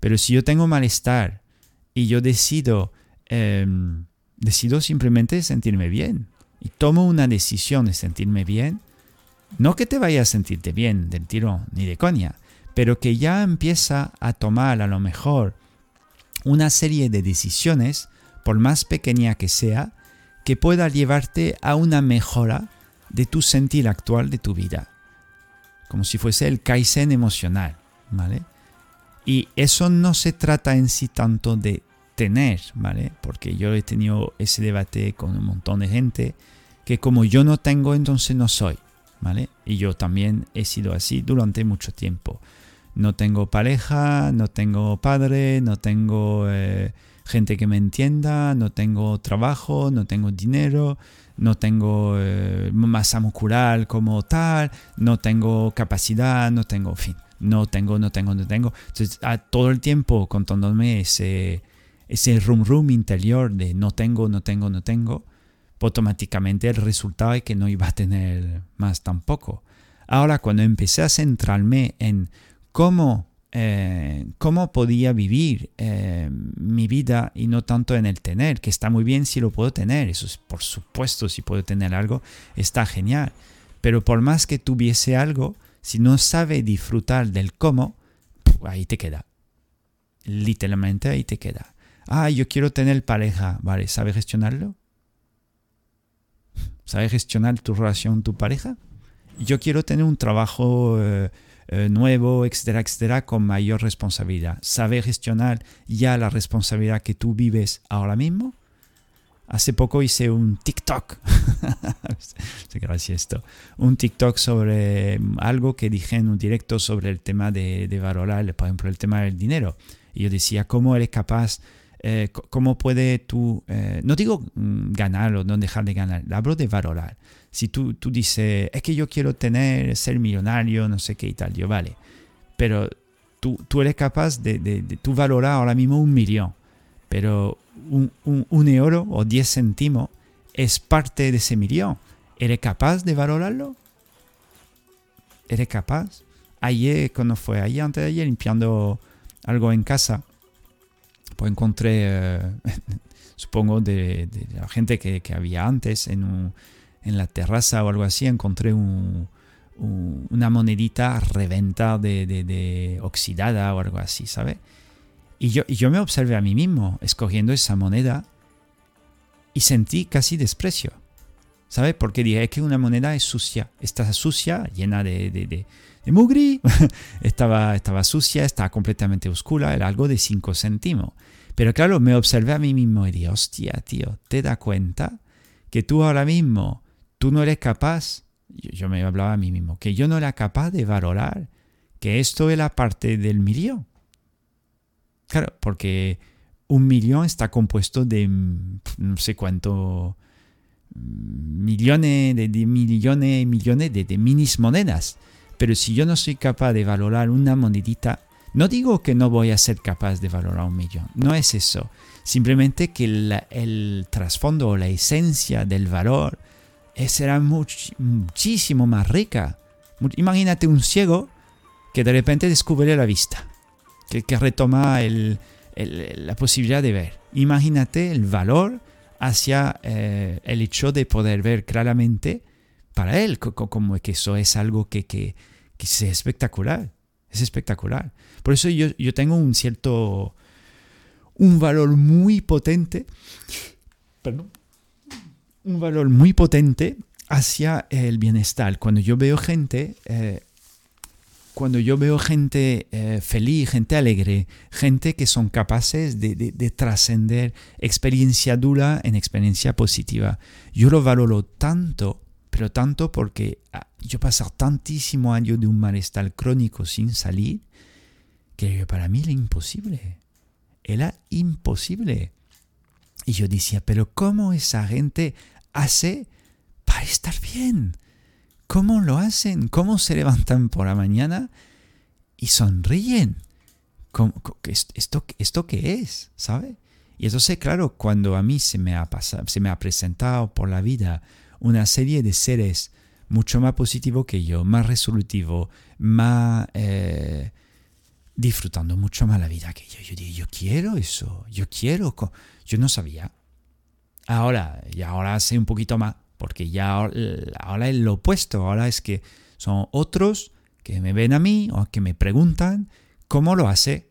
Pero si yo tengo malestar y yo decido, em, decido simplemente sentirme bien, y tomo una decisión de sentirme bien, no que te vaya a sentirte bien del tiro ni de coña, pero que ya empieza a tomar a lo mejor una serie de decisiones, por más pequeña que sea, que pueda llevarte a una mejora de tu sentir actual de tu vida. Como si fuese el Kaizen emocional, ¿vale? Y eso no se trata en sí tanto de tener, ¿vale? Porque yo he tenido ese debate con un montón de gente que como yo no tengo, entonces no soy, ¿vale? Y yo también he sido así durante mucho tiempo. No tengo pareja, no tengo padre, no tengo eh, gente que me entienda, no tengo trabajo, no tengo dinero, no tengo eh, masa muscular como tal, no tengo capacidad, no tengo, en fin, no tengo, no tengo, no tengo. Entonces, a todo el tiempo contándome ese, ese rum rum interior de no tengo, no tengo, no tengo, automáticamente el resultado es que no iba a tener más tampoco. Ahora, cuando empecé a centrarme en cómo, eh, cómo podía vivir eh, mi vida y no tanto en el tener, que está muy bien si lo puedo tener, eso es por supuesto, si puedo tener algo, está genial. Pero por más que tuviese algo, si no sabe disfrutar del cómo, ahí te queda. Literalmente ahí te queda. Ah, yo quiero tener pareja, ¿vale? ¿Sabe gestionarlo? ¿Sabe gestionar tu relación, tu pareja? Yo quiero tener un trabajo eh, eh, nuevo, etcétera, etcétera, con mayor responsabilidad. Saber gestionar ya la responsabilidad que tú vives ahora mismo. Hace poco hice un TikTok se gracia esto. Un TikTok sobre mm, algo que dije en un directo sobre el tema de, de valorar, por ejemplo, el tema del dinero. Y yo decía, ¿cómo eres capaz, eh, cómo puede tú, eh, no digo mm, ganar o no dejar de ganar, hablo de valorar. Si tú, tú dices, es que yo quiero tener, ser millonario, no sé qué y tal, yo vale. Pero tú, tú eres capaz de, de, de tú valorar ahora mismo un millón, pero un, euro o 10 céntimos es parte de ese millón. ¿Eres capaz de valorarlo? ¿Eres capaz? Ayer, cuando fue ayer, antes de ayer, limpiando algo en casa, pues encontré, eh, supongo, de, la gente que, había antes en, la terraza o algo así, encontré un, una monedita reventa de, de, oxidada o algo así, ¿sabes? Y yo, y yo me observé a mí mismo escogiendo esa moneda y sentí casi desprecio. ¿Sabes? Porque dije que una moneda es sucia. Está sucia, llena de, de, de, de mugri. estaba, estaba sucia, estaba completamente oscura. Era algo de 5 céntimos. Pero claro, me observé a mí mismo y dije, hostia, tío, ¿te das cuenta que tú ahora mismo, tú no eres capaz? Yo, yo me hablaba a mí mismo, que yo no era capaz de valorar que esto es la parte del millón. Claro, porque un millón está compuesto de no sé cuánto millones de, de millones millones de, de minis monedas. Pero si yo no soy capaz de valorar una monedita, no digo que no voy a ser capaz de valorar un millón, no es eso. Simplemente que el trasfondo o la esencia del valor será much, muchísimo más rica. Imagínate un ciego que de repente descubre la vista, que, retoma la posibilidad de ver. Imagínate el valor hacia eh, el hecho de poder ver claramente para él, como que eso es algo que, que, que es espectacular. Es espectacular. Por eso yo, yo tengo un cierto, un valor muy potente, perdón, un valor muy potente hacia el bienestar. Cuando yo veo gente eh, cuando yo veo gente eh, feliz, gente alegre, gente que son capaces de, de, de trascender experiencia dura en experiencia positiva, yo lo valoro tanto, pero tanto porque ah, yo pasé tantísimo años de un malestar crónico sin salir, que para mí era imposible. Era imposible. Y yo decía, pero ¿cómo esa gente hace para estar bien? ¿Cómo lo hacen? ¿Cómo se levantan por la mañana y sonríen? ¿Cómo, esto, ¿Esto qué es? ¿Sabe? Y entonces, claro, cuando a mí se me, ha presentado por la vida una serie de seres mucho más positivos que yo, más resolutivos, más eh, disfrutando mucho más la vida que yo. Yo dije, yo quiero eso, yo quiero. Yo no sabía. Ahora, y ahora sé un poquito más porque ya ahora es lo opuesto, ahora es que son otros que me ven a mí o que me preguntan cómo lo hace,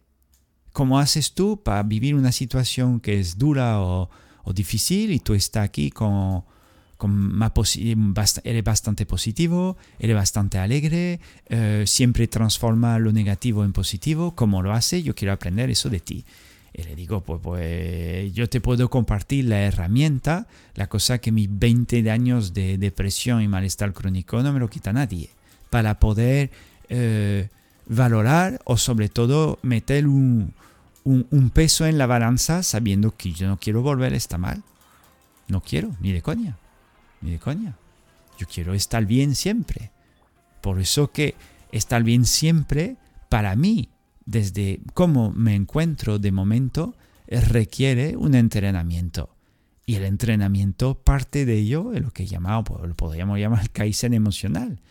cómo haces tú para vivir una situación que es dura o, difícil y tú estás aquí con, con más eres bastante positivo, eres bastante alegre, eh, siempre transforma lo negativo en positivo, ¿cómo lo hace? Yo quiero aprender eso de ti. Y le digo, pues, pues yo te puedo compartir la herramienta, la cosa que mis 20 años de depresión y malestar crónico no me lo quita nadie, para poder eh, valorar o sobre todo meter un, un, un, peso en la balanza sabiendo que yo no quiero volver a estar mal. No quiero, ni de coña, ni de coña. Yo quiero estar bien siempre. Por eso que estar bien siempre, para mí, desde cómo me encuentro de momento, requiere un entrenamiento. Y el entrenamiento, parte de ello, lo que llamado, pues, lo podríamos llamar Kaizen emocional.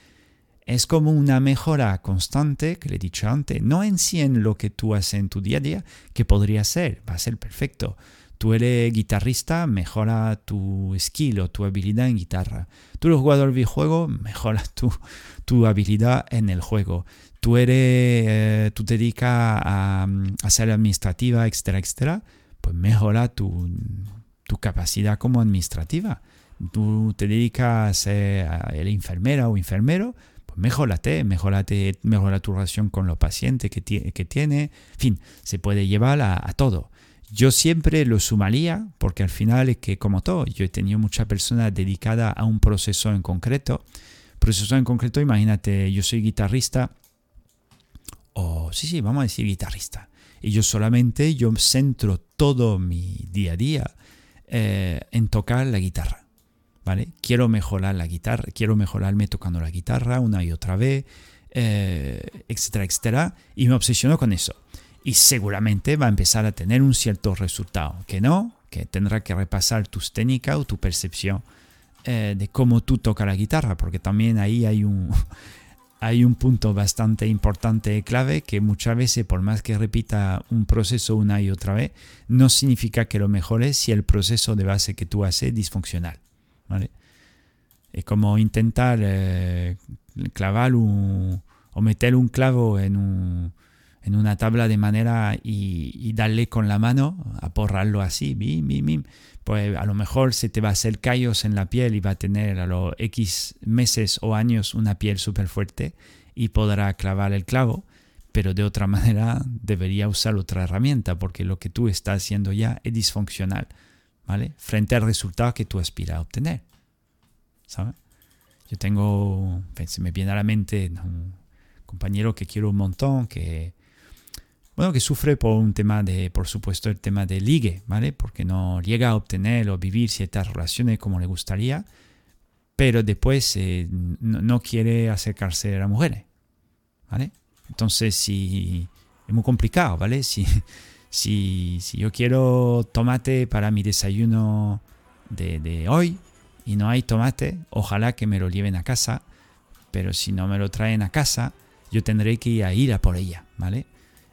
Es como una mejora constante, que le he dicho antes, no en sí en lo que tú haces en tu día a día, que podría ser, va a ser perfecto. Tú eres guitarrista, mejora tu skill o tu habilidad en guitarra. Tú eres jugador de videojuego, mejora tu, tu habilidad en el juego tú eres, eh, tú te dedicas a, a, ser administrativa, etcétera, etcétera, pues mejora tu, tu capacidad como administrativa. Tú te dedicas a ser enfermera o enfermero, pues mejorate, mejorate, mejora tu relación con los pacientes que, que tiene. En fin, se puede llevar a, a todo. Yo siempre lo sumaría porque al final es que como todo, yo he tenido muchas personas dedicadas a un proceso en concreto. Proceso en concreto, imagínate, yo soy guitarrista o sí, sí, vamos a decir guitarrista. Y yo solamente, yo centro todo mi día a día eh, en tocar la guitarra. ¿Vale? Quiero mejorar la guitarra, quiero mejorarme tocando la guitarra una y otra vez, eh, etcétera, etcétera. Y me obsesiono con eso y seguramente va a empezar a tener un cierto resultado. Que no, que tendrá que repasar tus técnicas o tu percepción eh, de cómo tú tocas la guitarra, porque también ahí hay un, hay un punto bastante importante y clave que muchas veces, por más que repita un proceso una y otra vez, no significa que lo mejores si el proceso de base que tú haces es disfuncional. ¿vale? Es como intentar eh, clavar o meter un clavo en un en una tabla de manera y, darle con la mano, aporrarlo así, bim, bim, bim, pues a lo mejor se te va a hacer callos en la piel y va a tener a los X meses o años una piel súper fuerte y podrá clavar el clavo, pero de otra manera debería usar otra herramienta porque lo que tú estás haciendo ya es disfuncional, ¿vale? Frente al resultado que tú aspiras a obtener, ¿sabes? Yo tengo, se me viene a la mente un compañero que quiero un montón, que bueno, que sufre por un tema de, por supuesto, el tema de ligue, ¿vale? Porque no llega a obtener o vivir ciertas relaciones como le gustaría, pero después eh, no, quiere acercarse a las mujeres, ¿vale? Entonces, si es muy complicado, ¿vale? Si, si, si yo quiero tomate para mi desayuno de, de hoy y no hay tomate, ojalá que me lo lleven a casa, pero si no me lo traen a casa, yo tendré que ir a ir a por ella, ¿vale?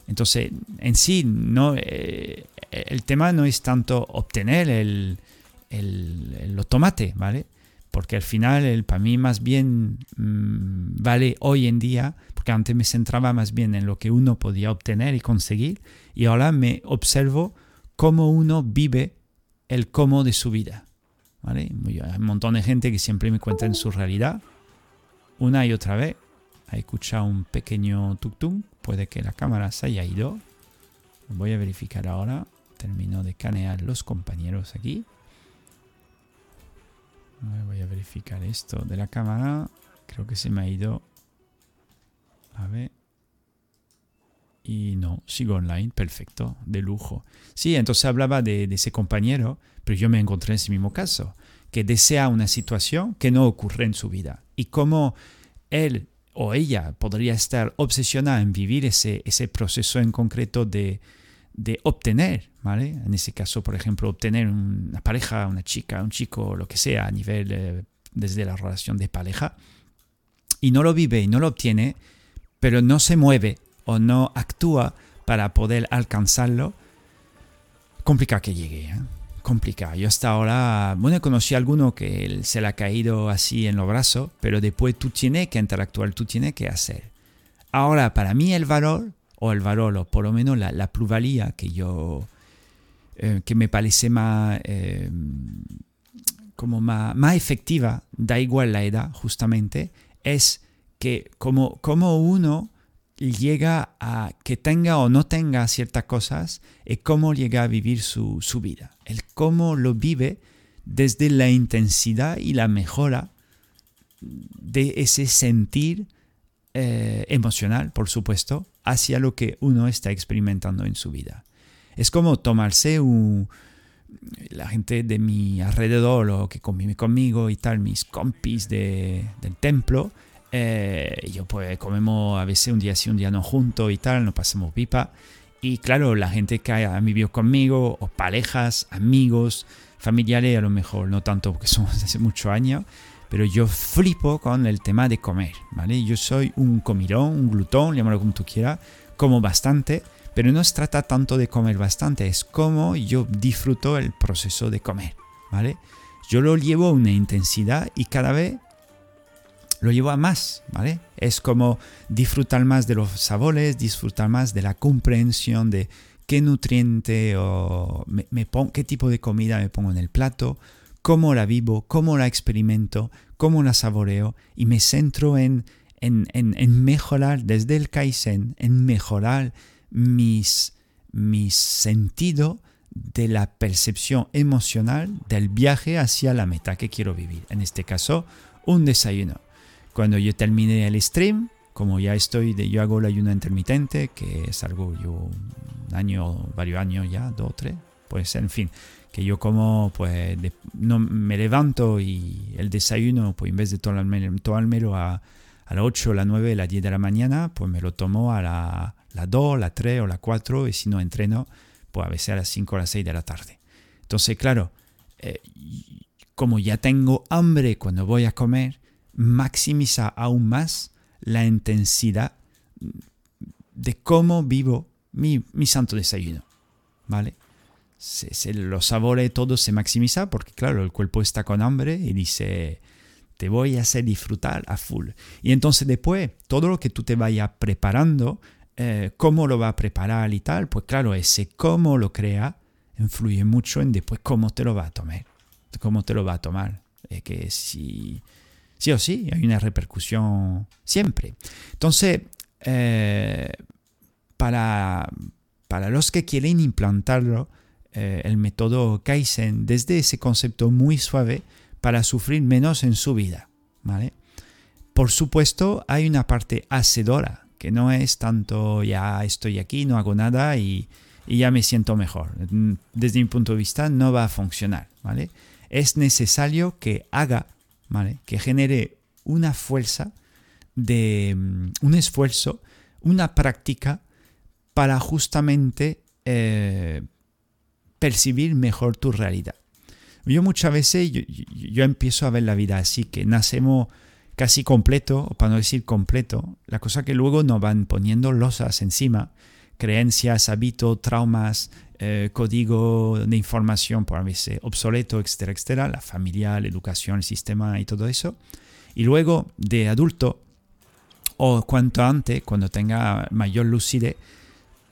Entonces, en sí, no, eh, el tema no es tanto obtener el, el, los tomates, ¿vale? Porque al final, el, para mí más bien mm, vale hoy en día, porque antes me centraba más bien en lo que uno podía obtener y conseguir, y ahora me observo cómo uno vive el cómo de su vida. ¿vale? Hay un montón de gente que siempre me cuenta en su realidad, una y otra vez, ha escuchado un pequeño tuk-tuk. Puede que la cámara se haya ido. Voy a verificar ahora. Termino de canear los compañeros aquí. Voy a verificar esto de la cámara. Creo que se me ha ido. A ver. Y no, sigo online. Perfecto. De lujo. Sí, entonces hablaba de, de ese compañero, pero yo me encontré en ese mismo caso. Que desea una situación que no ocurre en su vida. Y cómo él o ella podría estar obsesionada en vivir ese, ese proceso en concreto de, de obtener, ¿vale? En ese caso, por ejemplo, obtener una pareja, una chica, un chico, lo que sea, a nivel eh, desde la relación de pareja, y no lo vive y no lo obtiene, pero no se mueve o no actúa para poder alcanzarlo, complica que llegue. ¿eh? Complicado. Yo hasta ahora, bueno, conocí a alguno que se le ha caído así en los brazos, pero después tú tienes que interactuar, tú tienes que hacer. Ahora, para mí el valor, o el valor, o por lo menos la, la plusvalía que yo, eh, que me parece más, eh, como más, más, efectiva, da igual la edad, justamente, es que como, como uno llega a que tenga o no tenga ciertas cosas y cómo llega a vivir su, vida. El cómo lo vive desde la intensidad y la mejora de ese sentir eh, emocional, por supuesto, hacia lo que uno está experimentando en su vida. Es como tomarse un, la gente de mi alrededor o que convive conmigo y tal, mis compis de, del templo, eh, yo pues comemos a veces un día sí, un día no juntos y tal, nos pasamos pipa. Y claro, la gente que ha vivido conmigo, o parejas, amigos, familiares, a lo mejor no tanto porque somos hace muchos años, pero yo flipo con el tema de comer, ¿vale? Yo soy un comilón, un glutón, llámalo como tú quieras, como bastante, pero no se trata tanto de comer bastante, es como yo disfruto el proceso de comer, ¿vale? Yo lo llevo a una intensidad y cada vez lo llevo a más, ¿vale? Es como disfrutar más de los sabores, disfrutar más de la comprensión de qué nutriente o me, qué tipo de comida me pongo en el plato, cómo la vivo, cómo la experimento, cómo la saboreo y me centro en, en, en, mejorar desde el Kaizen, en mejorar mis, mis sentidos de la percepción emocional del viaje hacia la meta que quiero vivir. En este caso, un desayuno. Cuando yo termine el stream, como ya estoy, de, yo hago el ayuno intermitente, que es algo yo un año, varios años ya, dos tres, pues en fin, que yo como, pues no me levanto y el desayuno, pues en vez de todo almero a, a las 8, las 9, las 10 de la mañana, pues me lo tomo a las la 2, la 3 o la 4 y si no entreno, pues a veces a las 5 o las 6 de la tarde. Entonces, claro, eh, como ya tengo hambre cuando voy a comer, maximiza aún más la intensidad de cómo vivo mi, santo desayuno. ¿Vale? Se, los sabores todo se maximiza porque, claro, el cuerpo está con hambre y dice, te voy a hacer disfrutar a full. Y entonces después, todo lo que tú te vayas preparando, eh, cómo lo va a preparar y tal, pues claro, ese cómo lo crea influye mucho en después cómo te lo va a tomar. Cómo te lo va a tomar. Es que si sí o sí, hay una repercusión siempre. Entonces, eh, para, para los que quieren implantarlo, eh, el método Kaizen, desde ese concepto muy suave, para sufrir menos en su vida. ¿vale? Por supuesto, hay una parte hacedora, que no es tanto ya estoy aquí, no hago nada y, y ya me siento mejor. Desde mi punto de vista no va a funcionar. ¿vale? Es necesario que haga que genere una fuerza de mm, un esfuerzo, una práctica para justamente eh, percibir mejor tu realidad. Yo muchas veces yo, empiezo a ver la vida así, que nacemos casi completo, o para no decir completo, la cosa que luego nos van poniendo losas encima, creencias, hábitos, traumas, eh, código de información por a veces obsoleto, etcétera, etcétera, la familia, la educación, el sistema y todo eso. Y luego de adulto, o cuanto antes, cuando tenga mayor lucidez,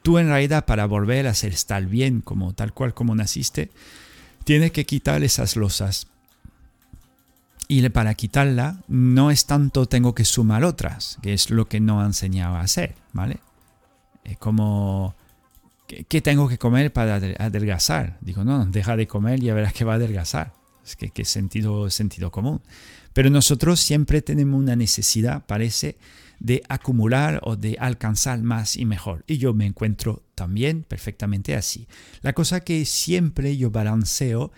tú en realidad para volver a ser estar bien, como tal cual como naciste, tienes que quitar esas losas. Y para quitarla no es tanto tengo que sumar otras, que es lo que no ha enseñado a hacer, ¿vale? Es como ¿qué, tengo que comer para adelgazar? Digo, no, deja de comer y ya verás que va a adelgazar. Es que, qué sentido, sentido común. Pero nosotros siempre tenemos una necesidad, parece, de acumular o de alcanzar más y mejor. Y yo me encuentro también perfectamente así. La cosa que siempre yo balanceo,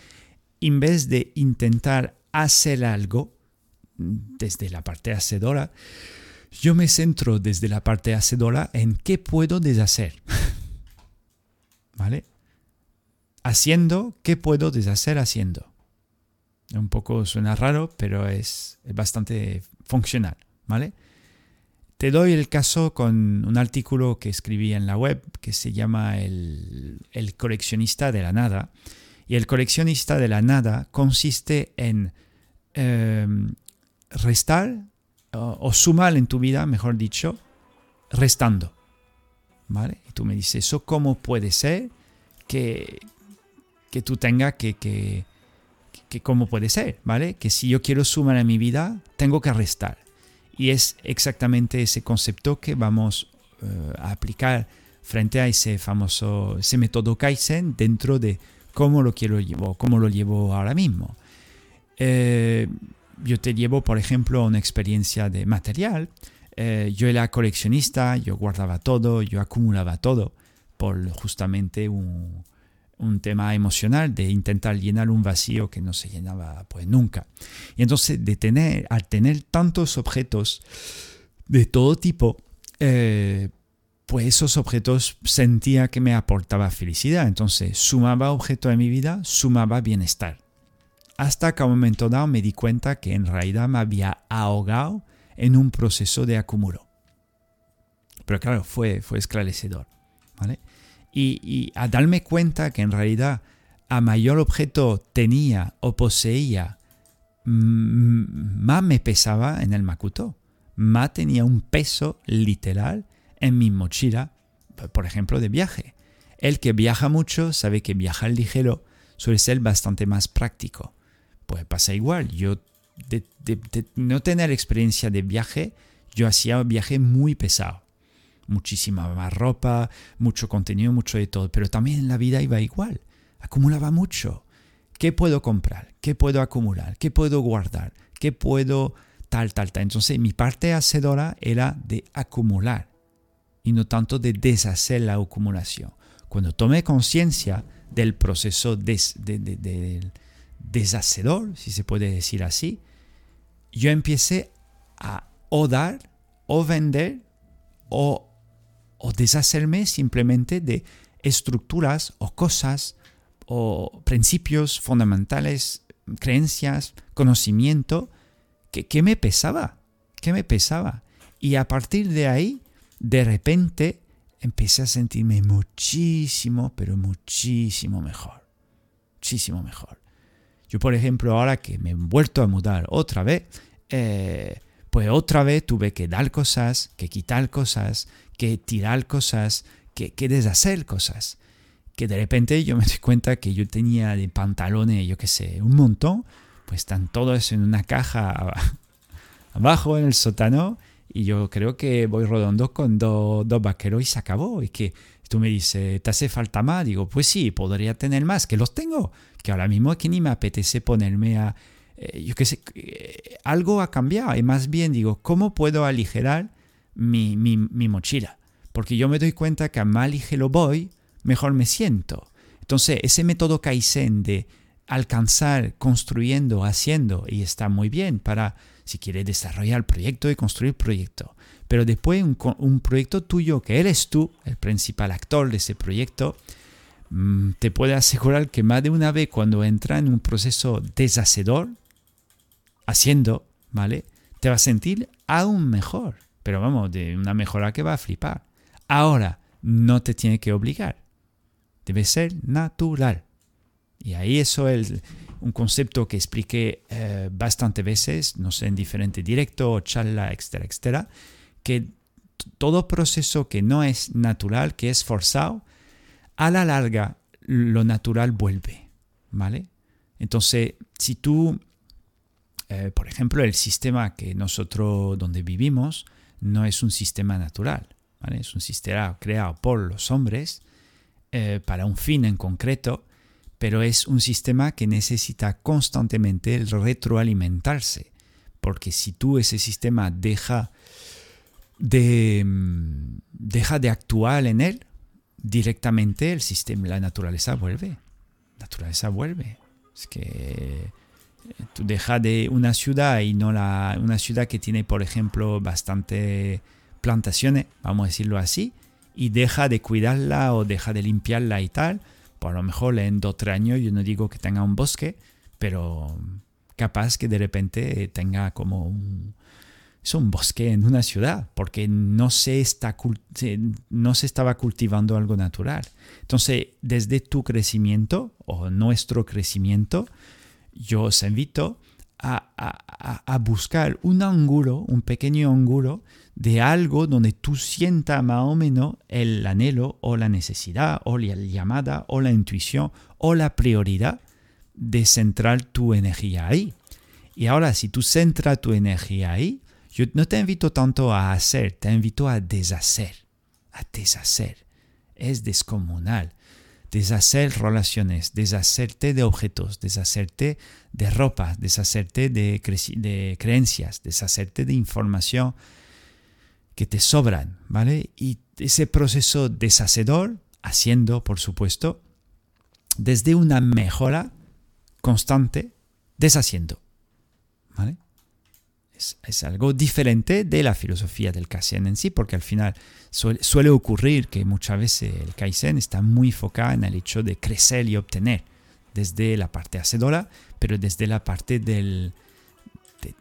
en vez de intentar hacer algo desde la parte hacedora, yo me centro desde la parte hacedora en qué puedo deshacer. ¿Vale? Haciendo, ¿qué puedo deshacer haciendo? Un poco suena raro, pero es, bastante funcional, ¿vale? Te doy el caso con un artículo que escribí en la web que se llama El, coleccionista de la nada. Y el coleccionista de la nada consiste en em, restar o, sumar en tu vida, mejor dicho, restando. ¿Vale? Y tú me dices, ¿eso cómo puede ser que, que tú tengas que, que, que, cómo puede ser? ¿Vale? Que si yo quiero sumar en mi vida, tengo que restar. Y es exactamente ese concepto que vamos eh, a aplicar frente a ese famoso, ese método Kaizen dentro de cómo lo quiero llevo, cómo lo llevo ahora mismo. Eh, yo te llevo, por ejemplo, una experiencia de material eh, yo era coleccionista, yo guardaba todo, yo acumulaba todo por justamente un, tema emocional de intentar llenar un vacío que no se llenaba pues nunca. Y entonces de tener, al tener tantos objetos de todo tipo, eh, pues esos objetos sentía que me aportaba felicidad. Entonces sumaba objetos en mi vida, sumaba bienestar. Hasta que a un momento dado me di cuenta que en realidad me había ahogado en un proceso de acumulo. Pero claro, fue, fue esclarecedor. ¿vale? Y, y, a darme cuenta que en realidad a mayor objeto tenía o poseía, más me pesaba en el Makuto. Más tenía un peso literal en mi mochila, por ejemplo, de viaje. El que viaja mucho sabe que viajar ligero suele ser bastante más práctico. Pues pasa igual. Yo de, no tener experiencia de viaje, yo hacía viaje muy pesado. Muchísima más ropa, mucho contenido, mucho de todo. Pero también en la vida iba igual. acumulaba mucho. ¿Qué puedo comprar? ¿Qué puedo acumular? ¿Qué puedo guardar? ¿Qué puedo tal, tal, tal? Entonces mi parte hacedora era de acumular y no tanto de deshacer la acumulación. Cuando tomé conciencia del proceso des, de, deshacedor, si se puede decir así, yo empecé a o dar o vender o, o deshacerme simplemente de estructuras o cosas o principios fundamentales, creencias, conocimiento, que, me pesaba, que me pesaba. Y a partir de ahí, de repente, empecé a sentirme muchísimo, pero muchísimo mejor. Muchísimo mejor. Yo, por ejemplo, ahora que me he vuelto a mudar otra vez, eh, pues otra vez tuve que dar cosas, que quitar cosas, que tirar cosas, que, que deshacer cosas que de repente yo me doy cuenta que yo tenía de pantalones, yo qué sé, un montón, pues están todos en una caja abajo en el sótano y yo creo que voy rodando con dos vaqueros y se acabó. Y que tú me dices, ¿te hace falta más? Digo, pues sí, podría tener más, que los tengo, que ahora mismo es que ni me apetece ponerme a... Eh, yo qué sé, eh, algo ha cambiado y más bien digo, ¿cómo puedo aligerar mi, mi, mochila? Porque yo me doy cuenta que a más ligero voy, mejor me siento. Entonces, ese método Kaizen de alcanzar construyendo, haciendo, y está muy bien para si quieres desarrollar el proyecto y construir el proyecto. Pero después un, proyecto tuyo, que eres tú, el principal actor de ese proyecto, mm, te puede asegurar que más de una vez cuando entra en un proceso deshacedor, haciendo, ¿vale? Te va a sentir aún mejor. Pero vamos, de una mejora que va a flipar. Ahora, no te tiene que obligar debe ser natural. Y ahí eso es un concepto que expliqué eh, bastante veces, no sé, en diferente directo, charla, etcétera, etcétera, que todo proceso que no es natural, que es forzado, a la larga lo natural vuelve, ¿vale? Entonces, si tú, eh, por ejemplo, el sistema que nosotros donde vivimos no es un sistema natural, ¿vale? Es un sistema creado por los hombres, eh, para un fin en concreto, pero es un sistema que necesita constantemente retroalimentarse, porque si tú ese sistema deja de, mm, deja de actuar en él, directamente el sistema, la naturaleza vuelve. Naturaleza vuelve. Es que eh, tú dejas de una ciudad y no la, una ciudad que tiene, por ejemplo, bastante plantaciones, vamos a decirlo así, y deja de cuidarla o deja de limpiarla y tal, por lo mejor en dos o tres años yo no digo que tenga un bosque, pero capaz que de repente tenga como un, es un bosque en una ciudad, porque no se, está, no se estaba cultivando algo natural. Entonces, desde tu crecimiento o nuestro crecimiento, yo os invito a, a, a buscar un ángulo, un pequeño ángulo de algo donde tú sientas más o menos el anhelo o la necesidad o la llamada o la intuición o la prioridad de centrar tu energía ahí. Y ahora, si tú centras tu energía ahí, yo no te invito tanto a hacer, te invito a deshacer, a deshacer. Es descomunal. Deshacer relaciones, deshacerte de objetos, deshacerte de ropa, deshacerte de, de creencias, deshacerte de información que te sobran, ¿vale? Y ese proceso deshacedor, haciendo, por supuesto, desde una mejora constante, deshaciendo, ¿vale? Es, algo diferente de la filosofía del Kaizen en sí, porque al final suele, ocurrir que muchas veces el Kaizen está muy enfocado en el hecho de crecer y obtener, desde la parte hacedora, pero desde la parte del,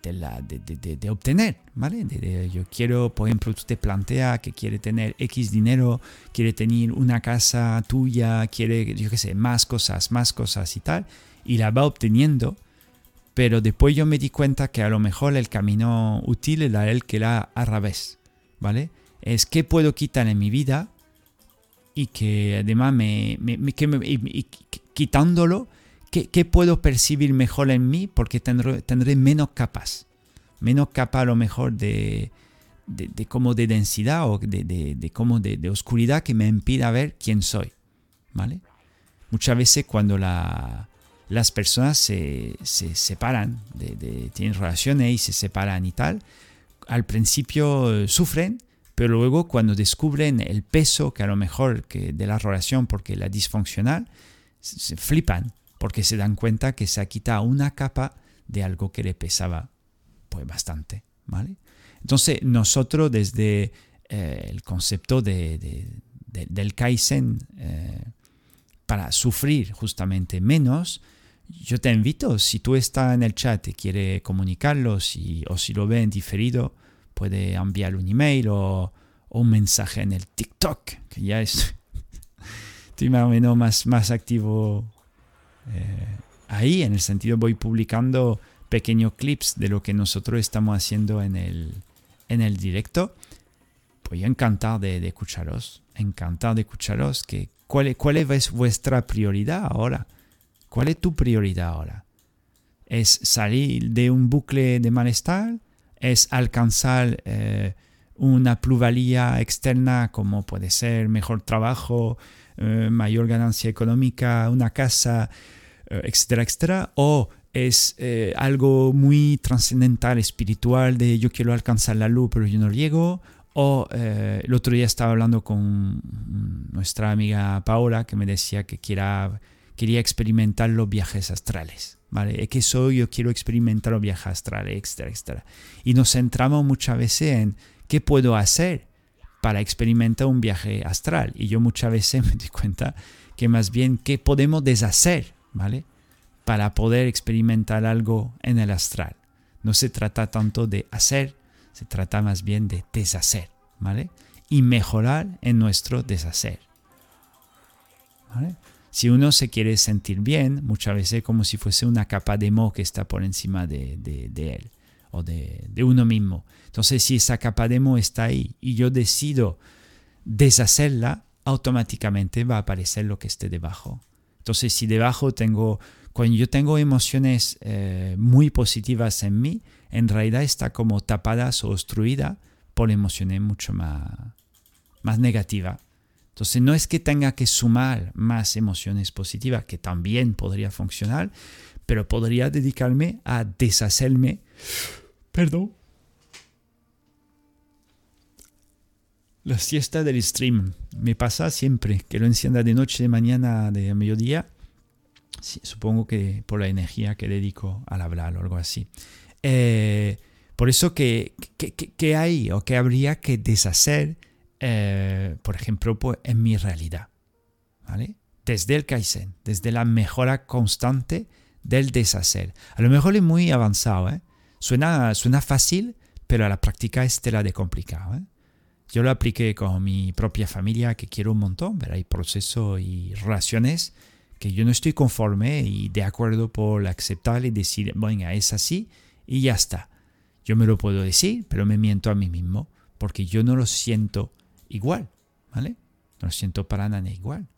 de, la, de, obtener, ¿vale? yo quiero, por ejemplo, tú te plantea que quiere tener X dinero, quiere tener una casa tuya, quiere, yo qué sé, más cosas, más cosas y tal, y la va obteniendo, pero después yo me di cuenta que a lo mejor el camino útil era el que era al revés, ¿vale? Es qué puedo quitar en mi vida y que además me, quitándolo ¿Qué, puedo percibir mejor en mí? Porque tendré, tendré menos capas, menos capa a lo mejor de, de, como de densidad o de, de, como de, oscuridad que me impida ver quién soy, ¿vale? muchas veces cuando la, las personas se, se separan, de, tienen relaciones y se separan y tal, al principio eh, sufren, pero luego cuando descubren el peso que a lo mejor que de la relación, porque la disfuncional, se flipan, porque se dan cuenta que se ha quitado una capa de algo que le pesaba pues bastante, ¿vale? Entonces nosotros desde eh, el concepto de, del Kaizen eh, para sufrir justamente menos, yo te invito, si tú estás en el chat y quieres comunicarlo, si, o si lo ves en diferido, puede enviar un email o, un mensaje en el TikTok, que ya es, estoy más o menos más, más activo eh, ahí, en el sentido voy publicando pequeños clips de lo que nosotros estamos haciendo en el, en el directo. Pues yo encantado de, escucharos, encantado de escucharos. Que, ¿cuál, ¿Cuál es vuestra prioridad ahora? ¿Cuál es tu prioridad ahora? ¿Es salir de un bucle de malestar? ¿Es alcanzar eh, una plusvalía externa como puede ser mejor trabajo, eh, mayor ganancia económica, una casa, eh, etcétera, etcétera? ¿O es algo muy trascendental, espiritual, de yo quiero alcanzar la luz pero yo no llego? O el otro día estaba hablando con nuestra amiga Paola que me decía que quiera quería experimentar los viajes astrales. ¿Vale? Es que soy, yo quiero experimentar los viajes astrales, etcétera, etcétera. Y nos centramos muchas veces en qué puedo hacer para experimentar un viaje astral. Y yo muchas veces me doy cuenta que más bien qué podemos deshacer, ¿vale? Para poder experimentar algo en el astral. No se trata tanto de hacer, se trata más bien de deshacer, ¿vale? Y mejorar en nuestro deshacer. Si uno se quiere sentir bien, muchas veces como si fuese una capa de moho que está por encima de, él o de, uno mismo. Entonces, si esa capa de moho está ahí y yo decido deshacerla, automáticamente va a aparecer lo que esté debajo. Entonces, si debajo tengo, cuando yo tengo emociones eh, muy positivas en mí, en realidad está como tapada o obstruida por emociones mucho más, más negativas. Entonces no es que tenga que sumar más emociones positivas, que también podría funcionar, pero podría dedicarme a deshacerme. Perdón. La siesta del stream. Me pasa siempre que lo encienda de noche, de mañana, de mediodía. supongo que por la energía que dedico al hablar o algo así. Eh, por eso que, que, hay o que habría que deshacer eh, por ejemplo, pues, en mi realidad. ¿vale? Desde el Kaizen, desde la mejora constante del deshacer. A lo mejor es muy avanzado, ¿eh? suena, suena fácil, pero a la práctica es tela de complicado. Yo lo apliqué con mi propia familia, que quiero un montón, pero hay procesos y relaciones que yo no estoy conforme y de acuerdo por aceptar y decir, venga, es así y ya está. Yo me lo puedo decir, pero me miento a mí mismo, porque yo no lo siento igual, ¿vale? No lo siento para nada igual.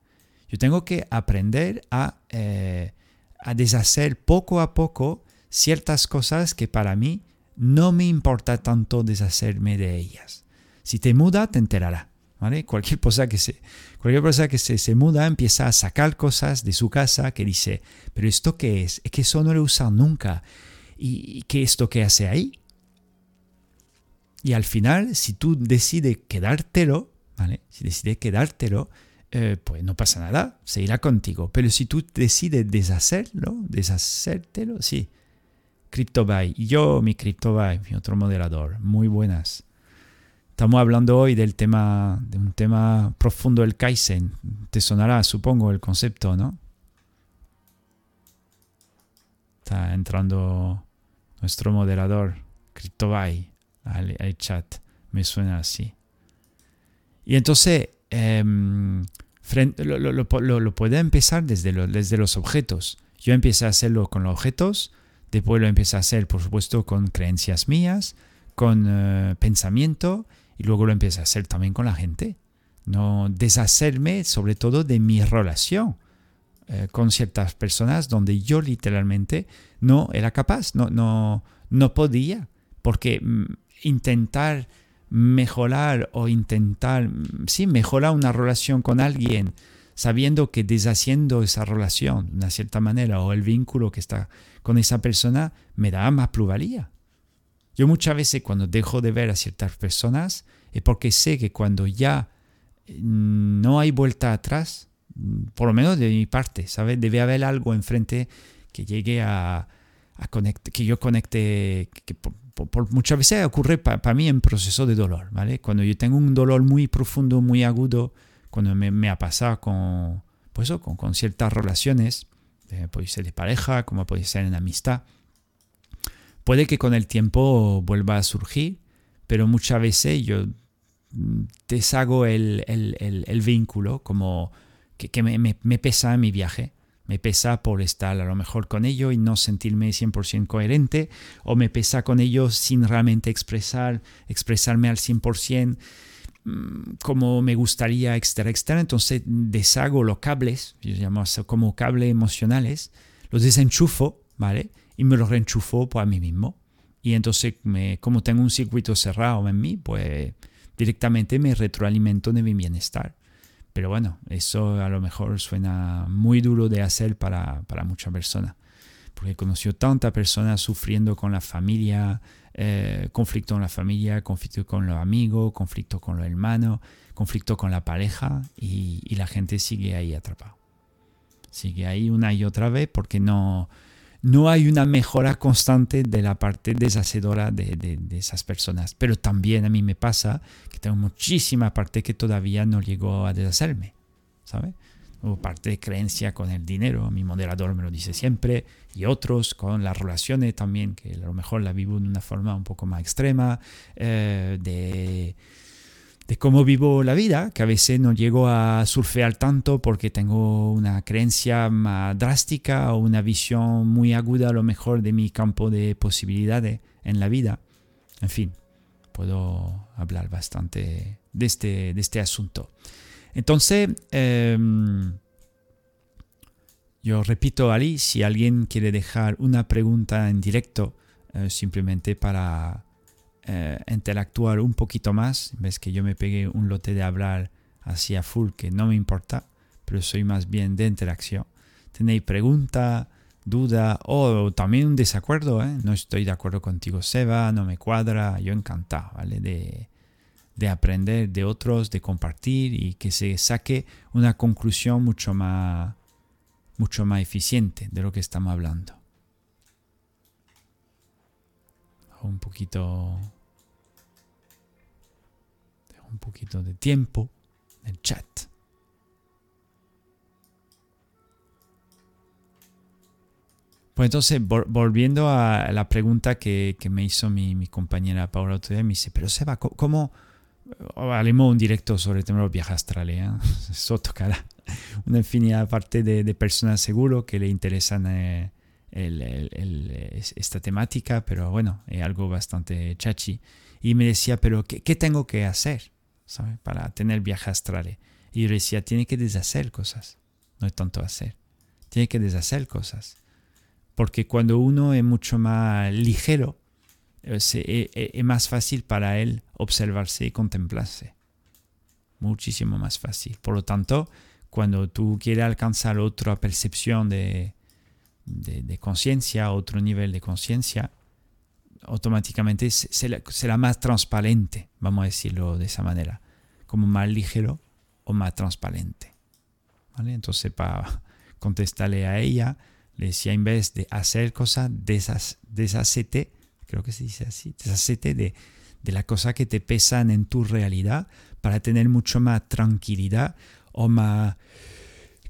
Yo tengo que aprender a, eh, a deshacer poco a poco ciertas cosas que para mí no me importa tanto deshacerme de ellas. Si te muda, te enterará. ¿vale? Cualquier cosa que se, cualquier persona que se, se, muda empieza a sacar cosas de su casa que dice, pero ¿esto qué es? Es que eso no lo usa nunca. ¿Y qué es esto que hace ahí? Y al final, si tú decides quedártelo, ¿vale? Si decides quedártelo, eh, pues no pasa nada, se irá contigo. Pero si tú decides deshacerlo, deshacértelo, sí. CryptoBuy. Yo, mi CryptoBuy, mi otro moderador. Muy buenas. Estamos hablando hoy del tema, de un tema profundo del Kaizen. Te sonará, supongo, el concepto, ¿no? Está entrando nuestro moderador, CryptoBuy al, chat. Me suena así. Y entonces, em, lo, lo, puede empezar desde, desde los objetos. Yo empecé a hacerlo con los objetos, después lo empecé a hacer, por supuesto, con creencias mías, con eh, pensamiento, y luego lo empecé a hacer también con la gente. No deshacerme, sobre todo, de mi relación eh, con ciertas personas donde yo literalmente no era capaz, no, no, no podía, porque mm, intentar mejorar o intentar, sí, mejorar una relación con alguien sabiendo que deshaciendo esa relación de una cierta manera o el vínculo que está con esa persona me da más plusvalía. Yo muchas veces cuando dejo de ver a ciertas personas es porque sé que cuando ya mm, no hay vuelta atrás, mm, por lo menos de mi parte, ¿sabes? Debe haber algo enfrente que llegue a, que yo conecte, que por, muchas veces ocurre para mí en proceso de dolor, ¿vale? Cuando yo tengo un dolor muy profundo, muy agudo, cuando me, ha pasado con, pues con, con, ciertas relaciones, eh, puede ser de pareja, como puede ser en amistad, puede que con el tiempo vuelva a surgir, pero muchas veces yo mm, deshago el, vínculo, como que, me, pesa mi viaje me pesa por estar a lo mejor con ellos y no sentirme 100% coherente, o me pesa con ellos sin realmente expresar, expresarme al 100% mm, como me gustaría externa, externa. Entonces deshago los cables, yo llamo como cables emocionales, los desenchufo, ¿vale? Y me los reenchufo pues, a mí mismo. Y entonces, me, como tengo un circuito cerrado en mí, pues directamente me retroalimento de mi bienestar. Pero bueno, eso a lo mejor suena muy duro de hacer para, para muchas personas. Porque he conocido tantas personas sufriendo con la familia, eh, conflicto con la familia, conflicto con los amigos, conflicto con los hermanos, conflicto con la pareja y, y la gente sigue ahí atrapada. Sigue ahí una y otra vez porque no, no hay una mejora constante de la parte deshacedora de, de, esas personas. Pero también a mí me pasa que tengo muchísima parte que todavía no llegó a deshacerme, ¿sabe? O parte de creencia con el dinero, mi moderador me lo dice siempre, y otros con las relaciones también, que a lo mejor la vivo de una forma un poco más extrema, eh, de de cómo vivo la vida, que a veces no llego a surfear tanto porque tengo una creencia más drástica o una visión muy aguda a lo mejor de mi campo de posibilidades en la vida. En fin, puedo hablar bastante de este, de este asunto. Entonces, em, yo repito, Ali, si alguien quiere dejar una pregunta en directo, eh, simplemente para eh, interactuar un poquito más, ves que yo me pegué un lote de hablar hacia full que no me importa, pero soy más bien de interacción. Tenéis pregunta, duda o también un desacuerdo, ¿eh? no estoy de acuerdo contigo Seba, no me cuadra, yo encantado, ¿vale? De, de aprender de otros, de compartir y que se saque una conclusión mucho más, mucho más eficiente de lo que estamos hablando. Un poquito un poquito de tiempo en el chat. Pues entonces, volviendo a la pregunta que, me hizo mi, compañera Paula otro día, me dice, pero Seba, ¿cómo? Haremos un directo sobre el tema de los viajes astrales. ¿eh? Eso tocará una infinidad parte de, personas seguro que le interesan eh, esta temática, pero bueno, es algo bastante chachi. Y me decía, pero ¿qué tengo que hacer? Para tener viajes astrales. Y yo decía, tiene que deshacer cosas, no es tanto hacer. Tiene que deshacer cosas. Porque cuando uno es mucho más ligero, eh, eh, eh, es, más fácil para él observarse y contemplarse. Muchísimo más fácil. Por lo tanto, cuando tú quieres alcanzar otra percepción de, de, conciencia, otro nivel de conciencia, automáticamente será más transparente, vamos a decirlo de esa manera, como más ligero o más transparente. ¿Vale? Entonces, para contestarle a ella, le decía, en vez de hacer cosas, deshacete, creo que se dice así, deshacete de, de las cosas que te pesan en tu realidad para tener mucho más tranquilidad o más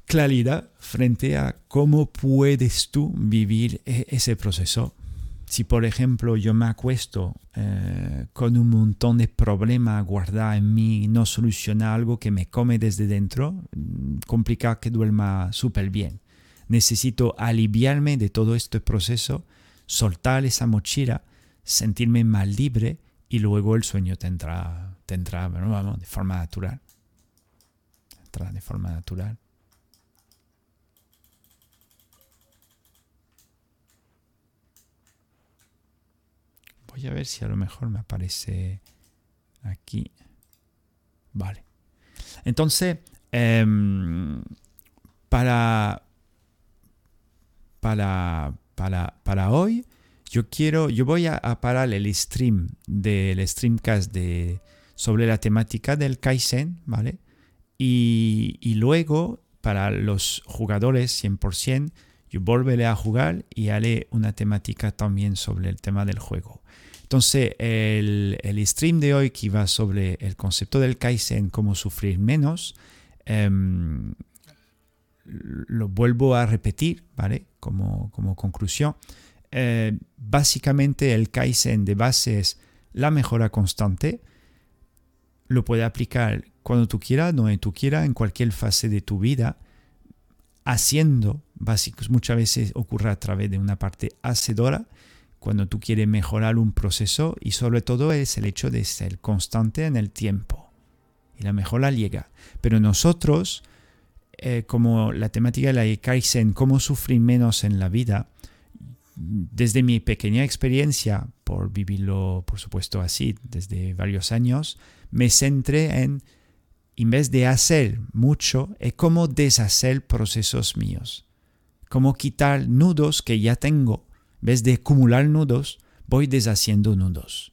claridad frente a cómo puedes tú vivir e-, ese proceso si por ejemplo yo me acuesto eh, con un montón de problemas guardados en mí, no soluciona algo que me come desde dentro, mm, complica que duerma súper bien. Necesito aliviarme de todo este proceso, soltar esa mochila, sentirme más libre y luego el sueño tendrá, tendrá vamos, de forma natural. Tendrá de forma natural. Voy a ver si a lo mejor me aparece aquí. Vale. Entonces, Em, para, para, para, para hoy, yo quiero, yo voy a, parar el stream del streamcast de, sobre la temática del Kaizen, ¿vale? Y, luego, para los jugadores 100%, yo volveré a jugar y haré una temática también sobre el tema del juego. Entonces, el, el stream de hoy que va sobre el concepto del Kaizen, cómo sufrir menos, em, lo vuelvo a repetir, ¿vale? Como, como conclusión. Eh, básicamente el Kaizen de base es la mejora constante. Lo puedes aplicar cuando tú quieras, donde tú quieras, en cualquier fase de tu vida. Haciendo, básicos, muchas veces ocurre a través de una parte hacedora, cuando tú quieres mejorar un proceso y sobre todo es el hecho de ser constante en el tiempo. Y la mejora llega. Pero nosotros, eh, como la temática de la Kaizen, cómo sufrir menos en la vida, desde mi pequeña experiencia, por vivirlo, por supuesto, así, desde varios años, me centré en, en vez de hacer mucho, es cómo deshacer procesos míos. Cómo quitar nudos que ya tengo. Vez de acumular nudos, voy deshaciendo nudos.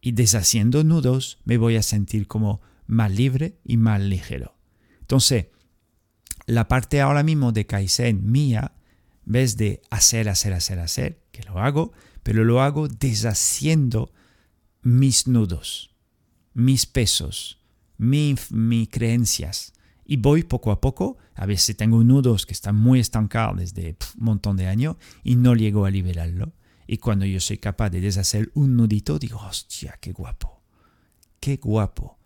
Y deshaciendo nudos, me voy a sentir como más libre y más ligero. Entonces, la parte ahora mismo de Kaizen mía vez de hacer, hacer, hacer, hacer, que lo hago, pero lo hago deshaciendo mis nudos, mis pesos, mis, creencias. Y voy poco a poco, a veces tengo nudos que están muy estancados desde un montón de años y no llego a liberarlo. Y cuando yo soy capaz de deshacer un nudito, digo, hostia, qué guapo, qué guapo,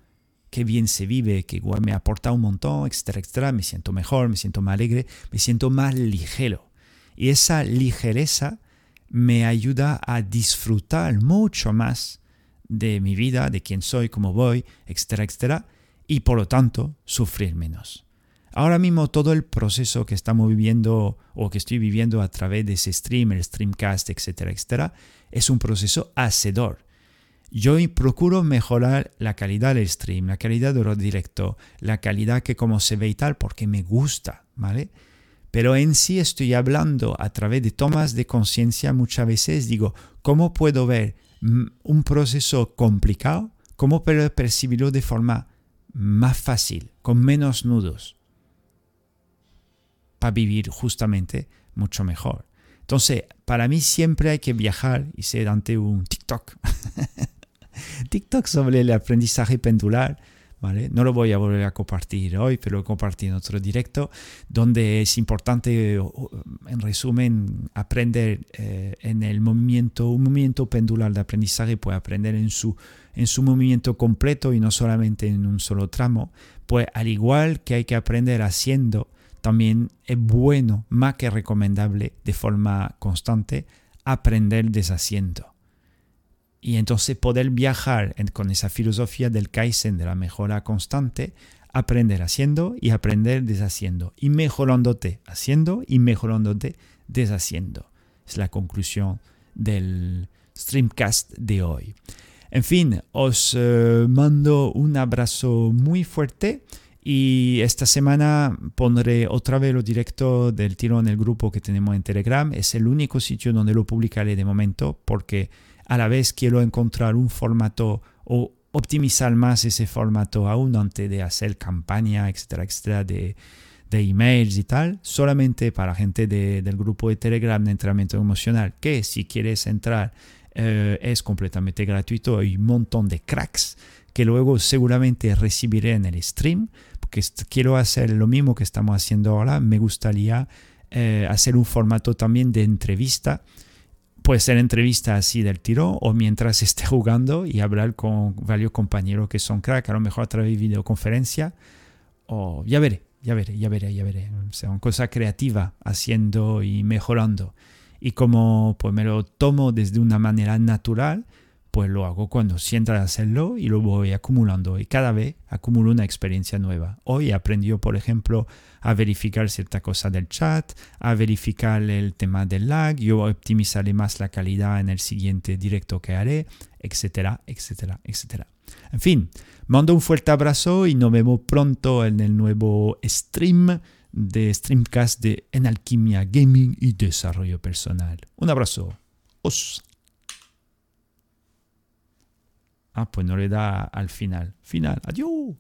qué bien se vive, que me aporta un montón, etcétera, etcétera. Me siento mejor, me siento más alegre, me siento más ligero. Y esa ligereza me ayuda a disfrutar mucho más de mi vida, de quién soy, cómo voy, etcétera, etcétera, y por lo tanto sufrir menos. Ahora mismo todo el proceso que estamos viviendo o que estoy viviendo a través de ese stream, el streamcast, etcétera, etcétera, es un proceso hacedor. Yo procuro mejorar la calidad del stream, la calidad de lo directo, la calidad que como se ve y tal, porque me gusta, ¿vale? Pero en sí estoy hablando a través de tomas de conciencia muchas veces, digo, ¿cómo puedo ver un proceso complicado? ¿Cómo puedo percibirlo de forma más fácil, con menos nudos? Para vivir justamente mucho mejor. Entonces, para mí siempre hay que viajar ser ante un TikTok. TikTok sobre el aprendizaje pendular no lo voy a volver a compartir hoy, pero lo compartí en otro directo, donde es importante, en resumen, aprender eh, en el movimiento, un movimiento pendular de aprendizaje, puede aprender en su, en su movimiento completo y no solamente en un solo tramo. Pues al igual que hay que aprender haciendo, también es bueno, más que recomendable, de forma constante, aprender deshaciendo y entonces poder viajar con esa filosofía del Kaizen, de la mejora constante, aprender haciendo y aprender deshaciendo, y mejorándote haciendo y mejorándote deshaciendo. Es la conclusión del streamcast de hoy. En fin, os eh, mando un abrazo muy fuerte y esta semana pondré otra vez lo directo del tiro en el grupo que tenemos en Telegram. Es el único sitio donde lo publicaré de momento porque a la vez quiero encontrar un formato o optimizar más ese formato aún antes de hacer campaña, etcétera, etcétera, de, de emails y tal, solamente para gente del grupo de Telegram de entrenamiento emocional, que si quieres entrar eh, es completamente gratuito, hay un montón de cracks que luego seguramente recibiré en el stream, porque quiero hacer lo mismo que estamos haciendo ahora, me gustaría eh, hacer un formato también de entrevista puede ser entrevista así del tiro o mientras esté jugando y hablar con varios compañeros que son crack, a lo mejor a través de videoconferencia o ya veré, ya veré, ya veré, ya veré. O sea, una cosa creativa haciendo y mejorando. Y como pues me lo tomo desde una manera natural, pues lo hago cuando sienta hacerlo y lo voy acumulando y cada vez acumulo una experiencia nueva. Hoy aprendió, por ejemplo, a verificar cierta cosa del chat, a verificar el tema del lag, yo optimizaré más la calidad en el siguiente directo que haré, etcétera, etcétera, etcétera. En fin, mando un fuerte abrazo y nos vemos pronto en el nuevo stream de Streamcast de En Alquimia Gaming y Desarrollo Personal. Un abrazo. Os. Ah, pues no le da al final. Final. Adiós.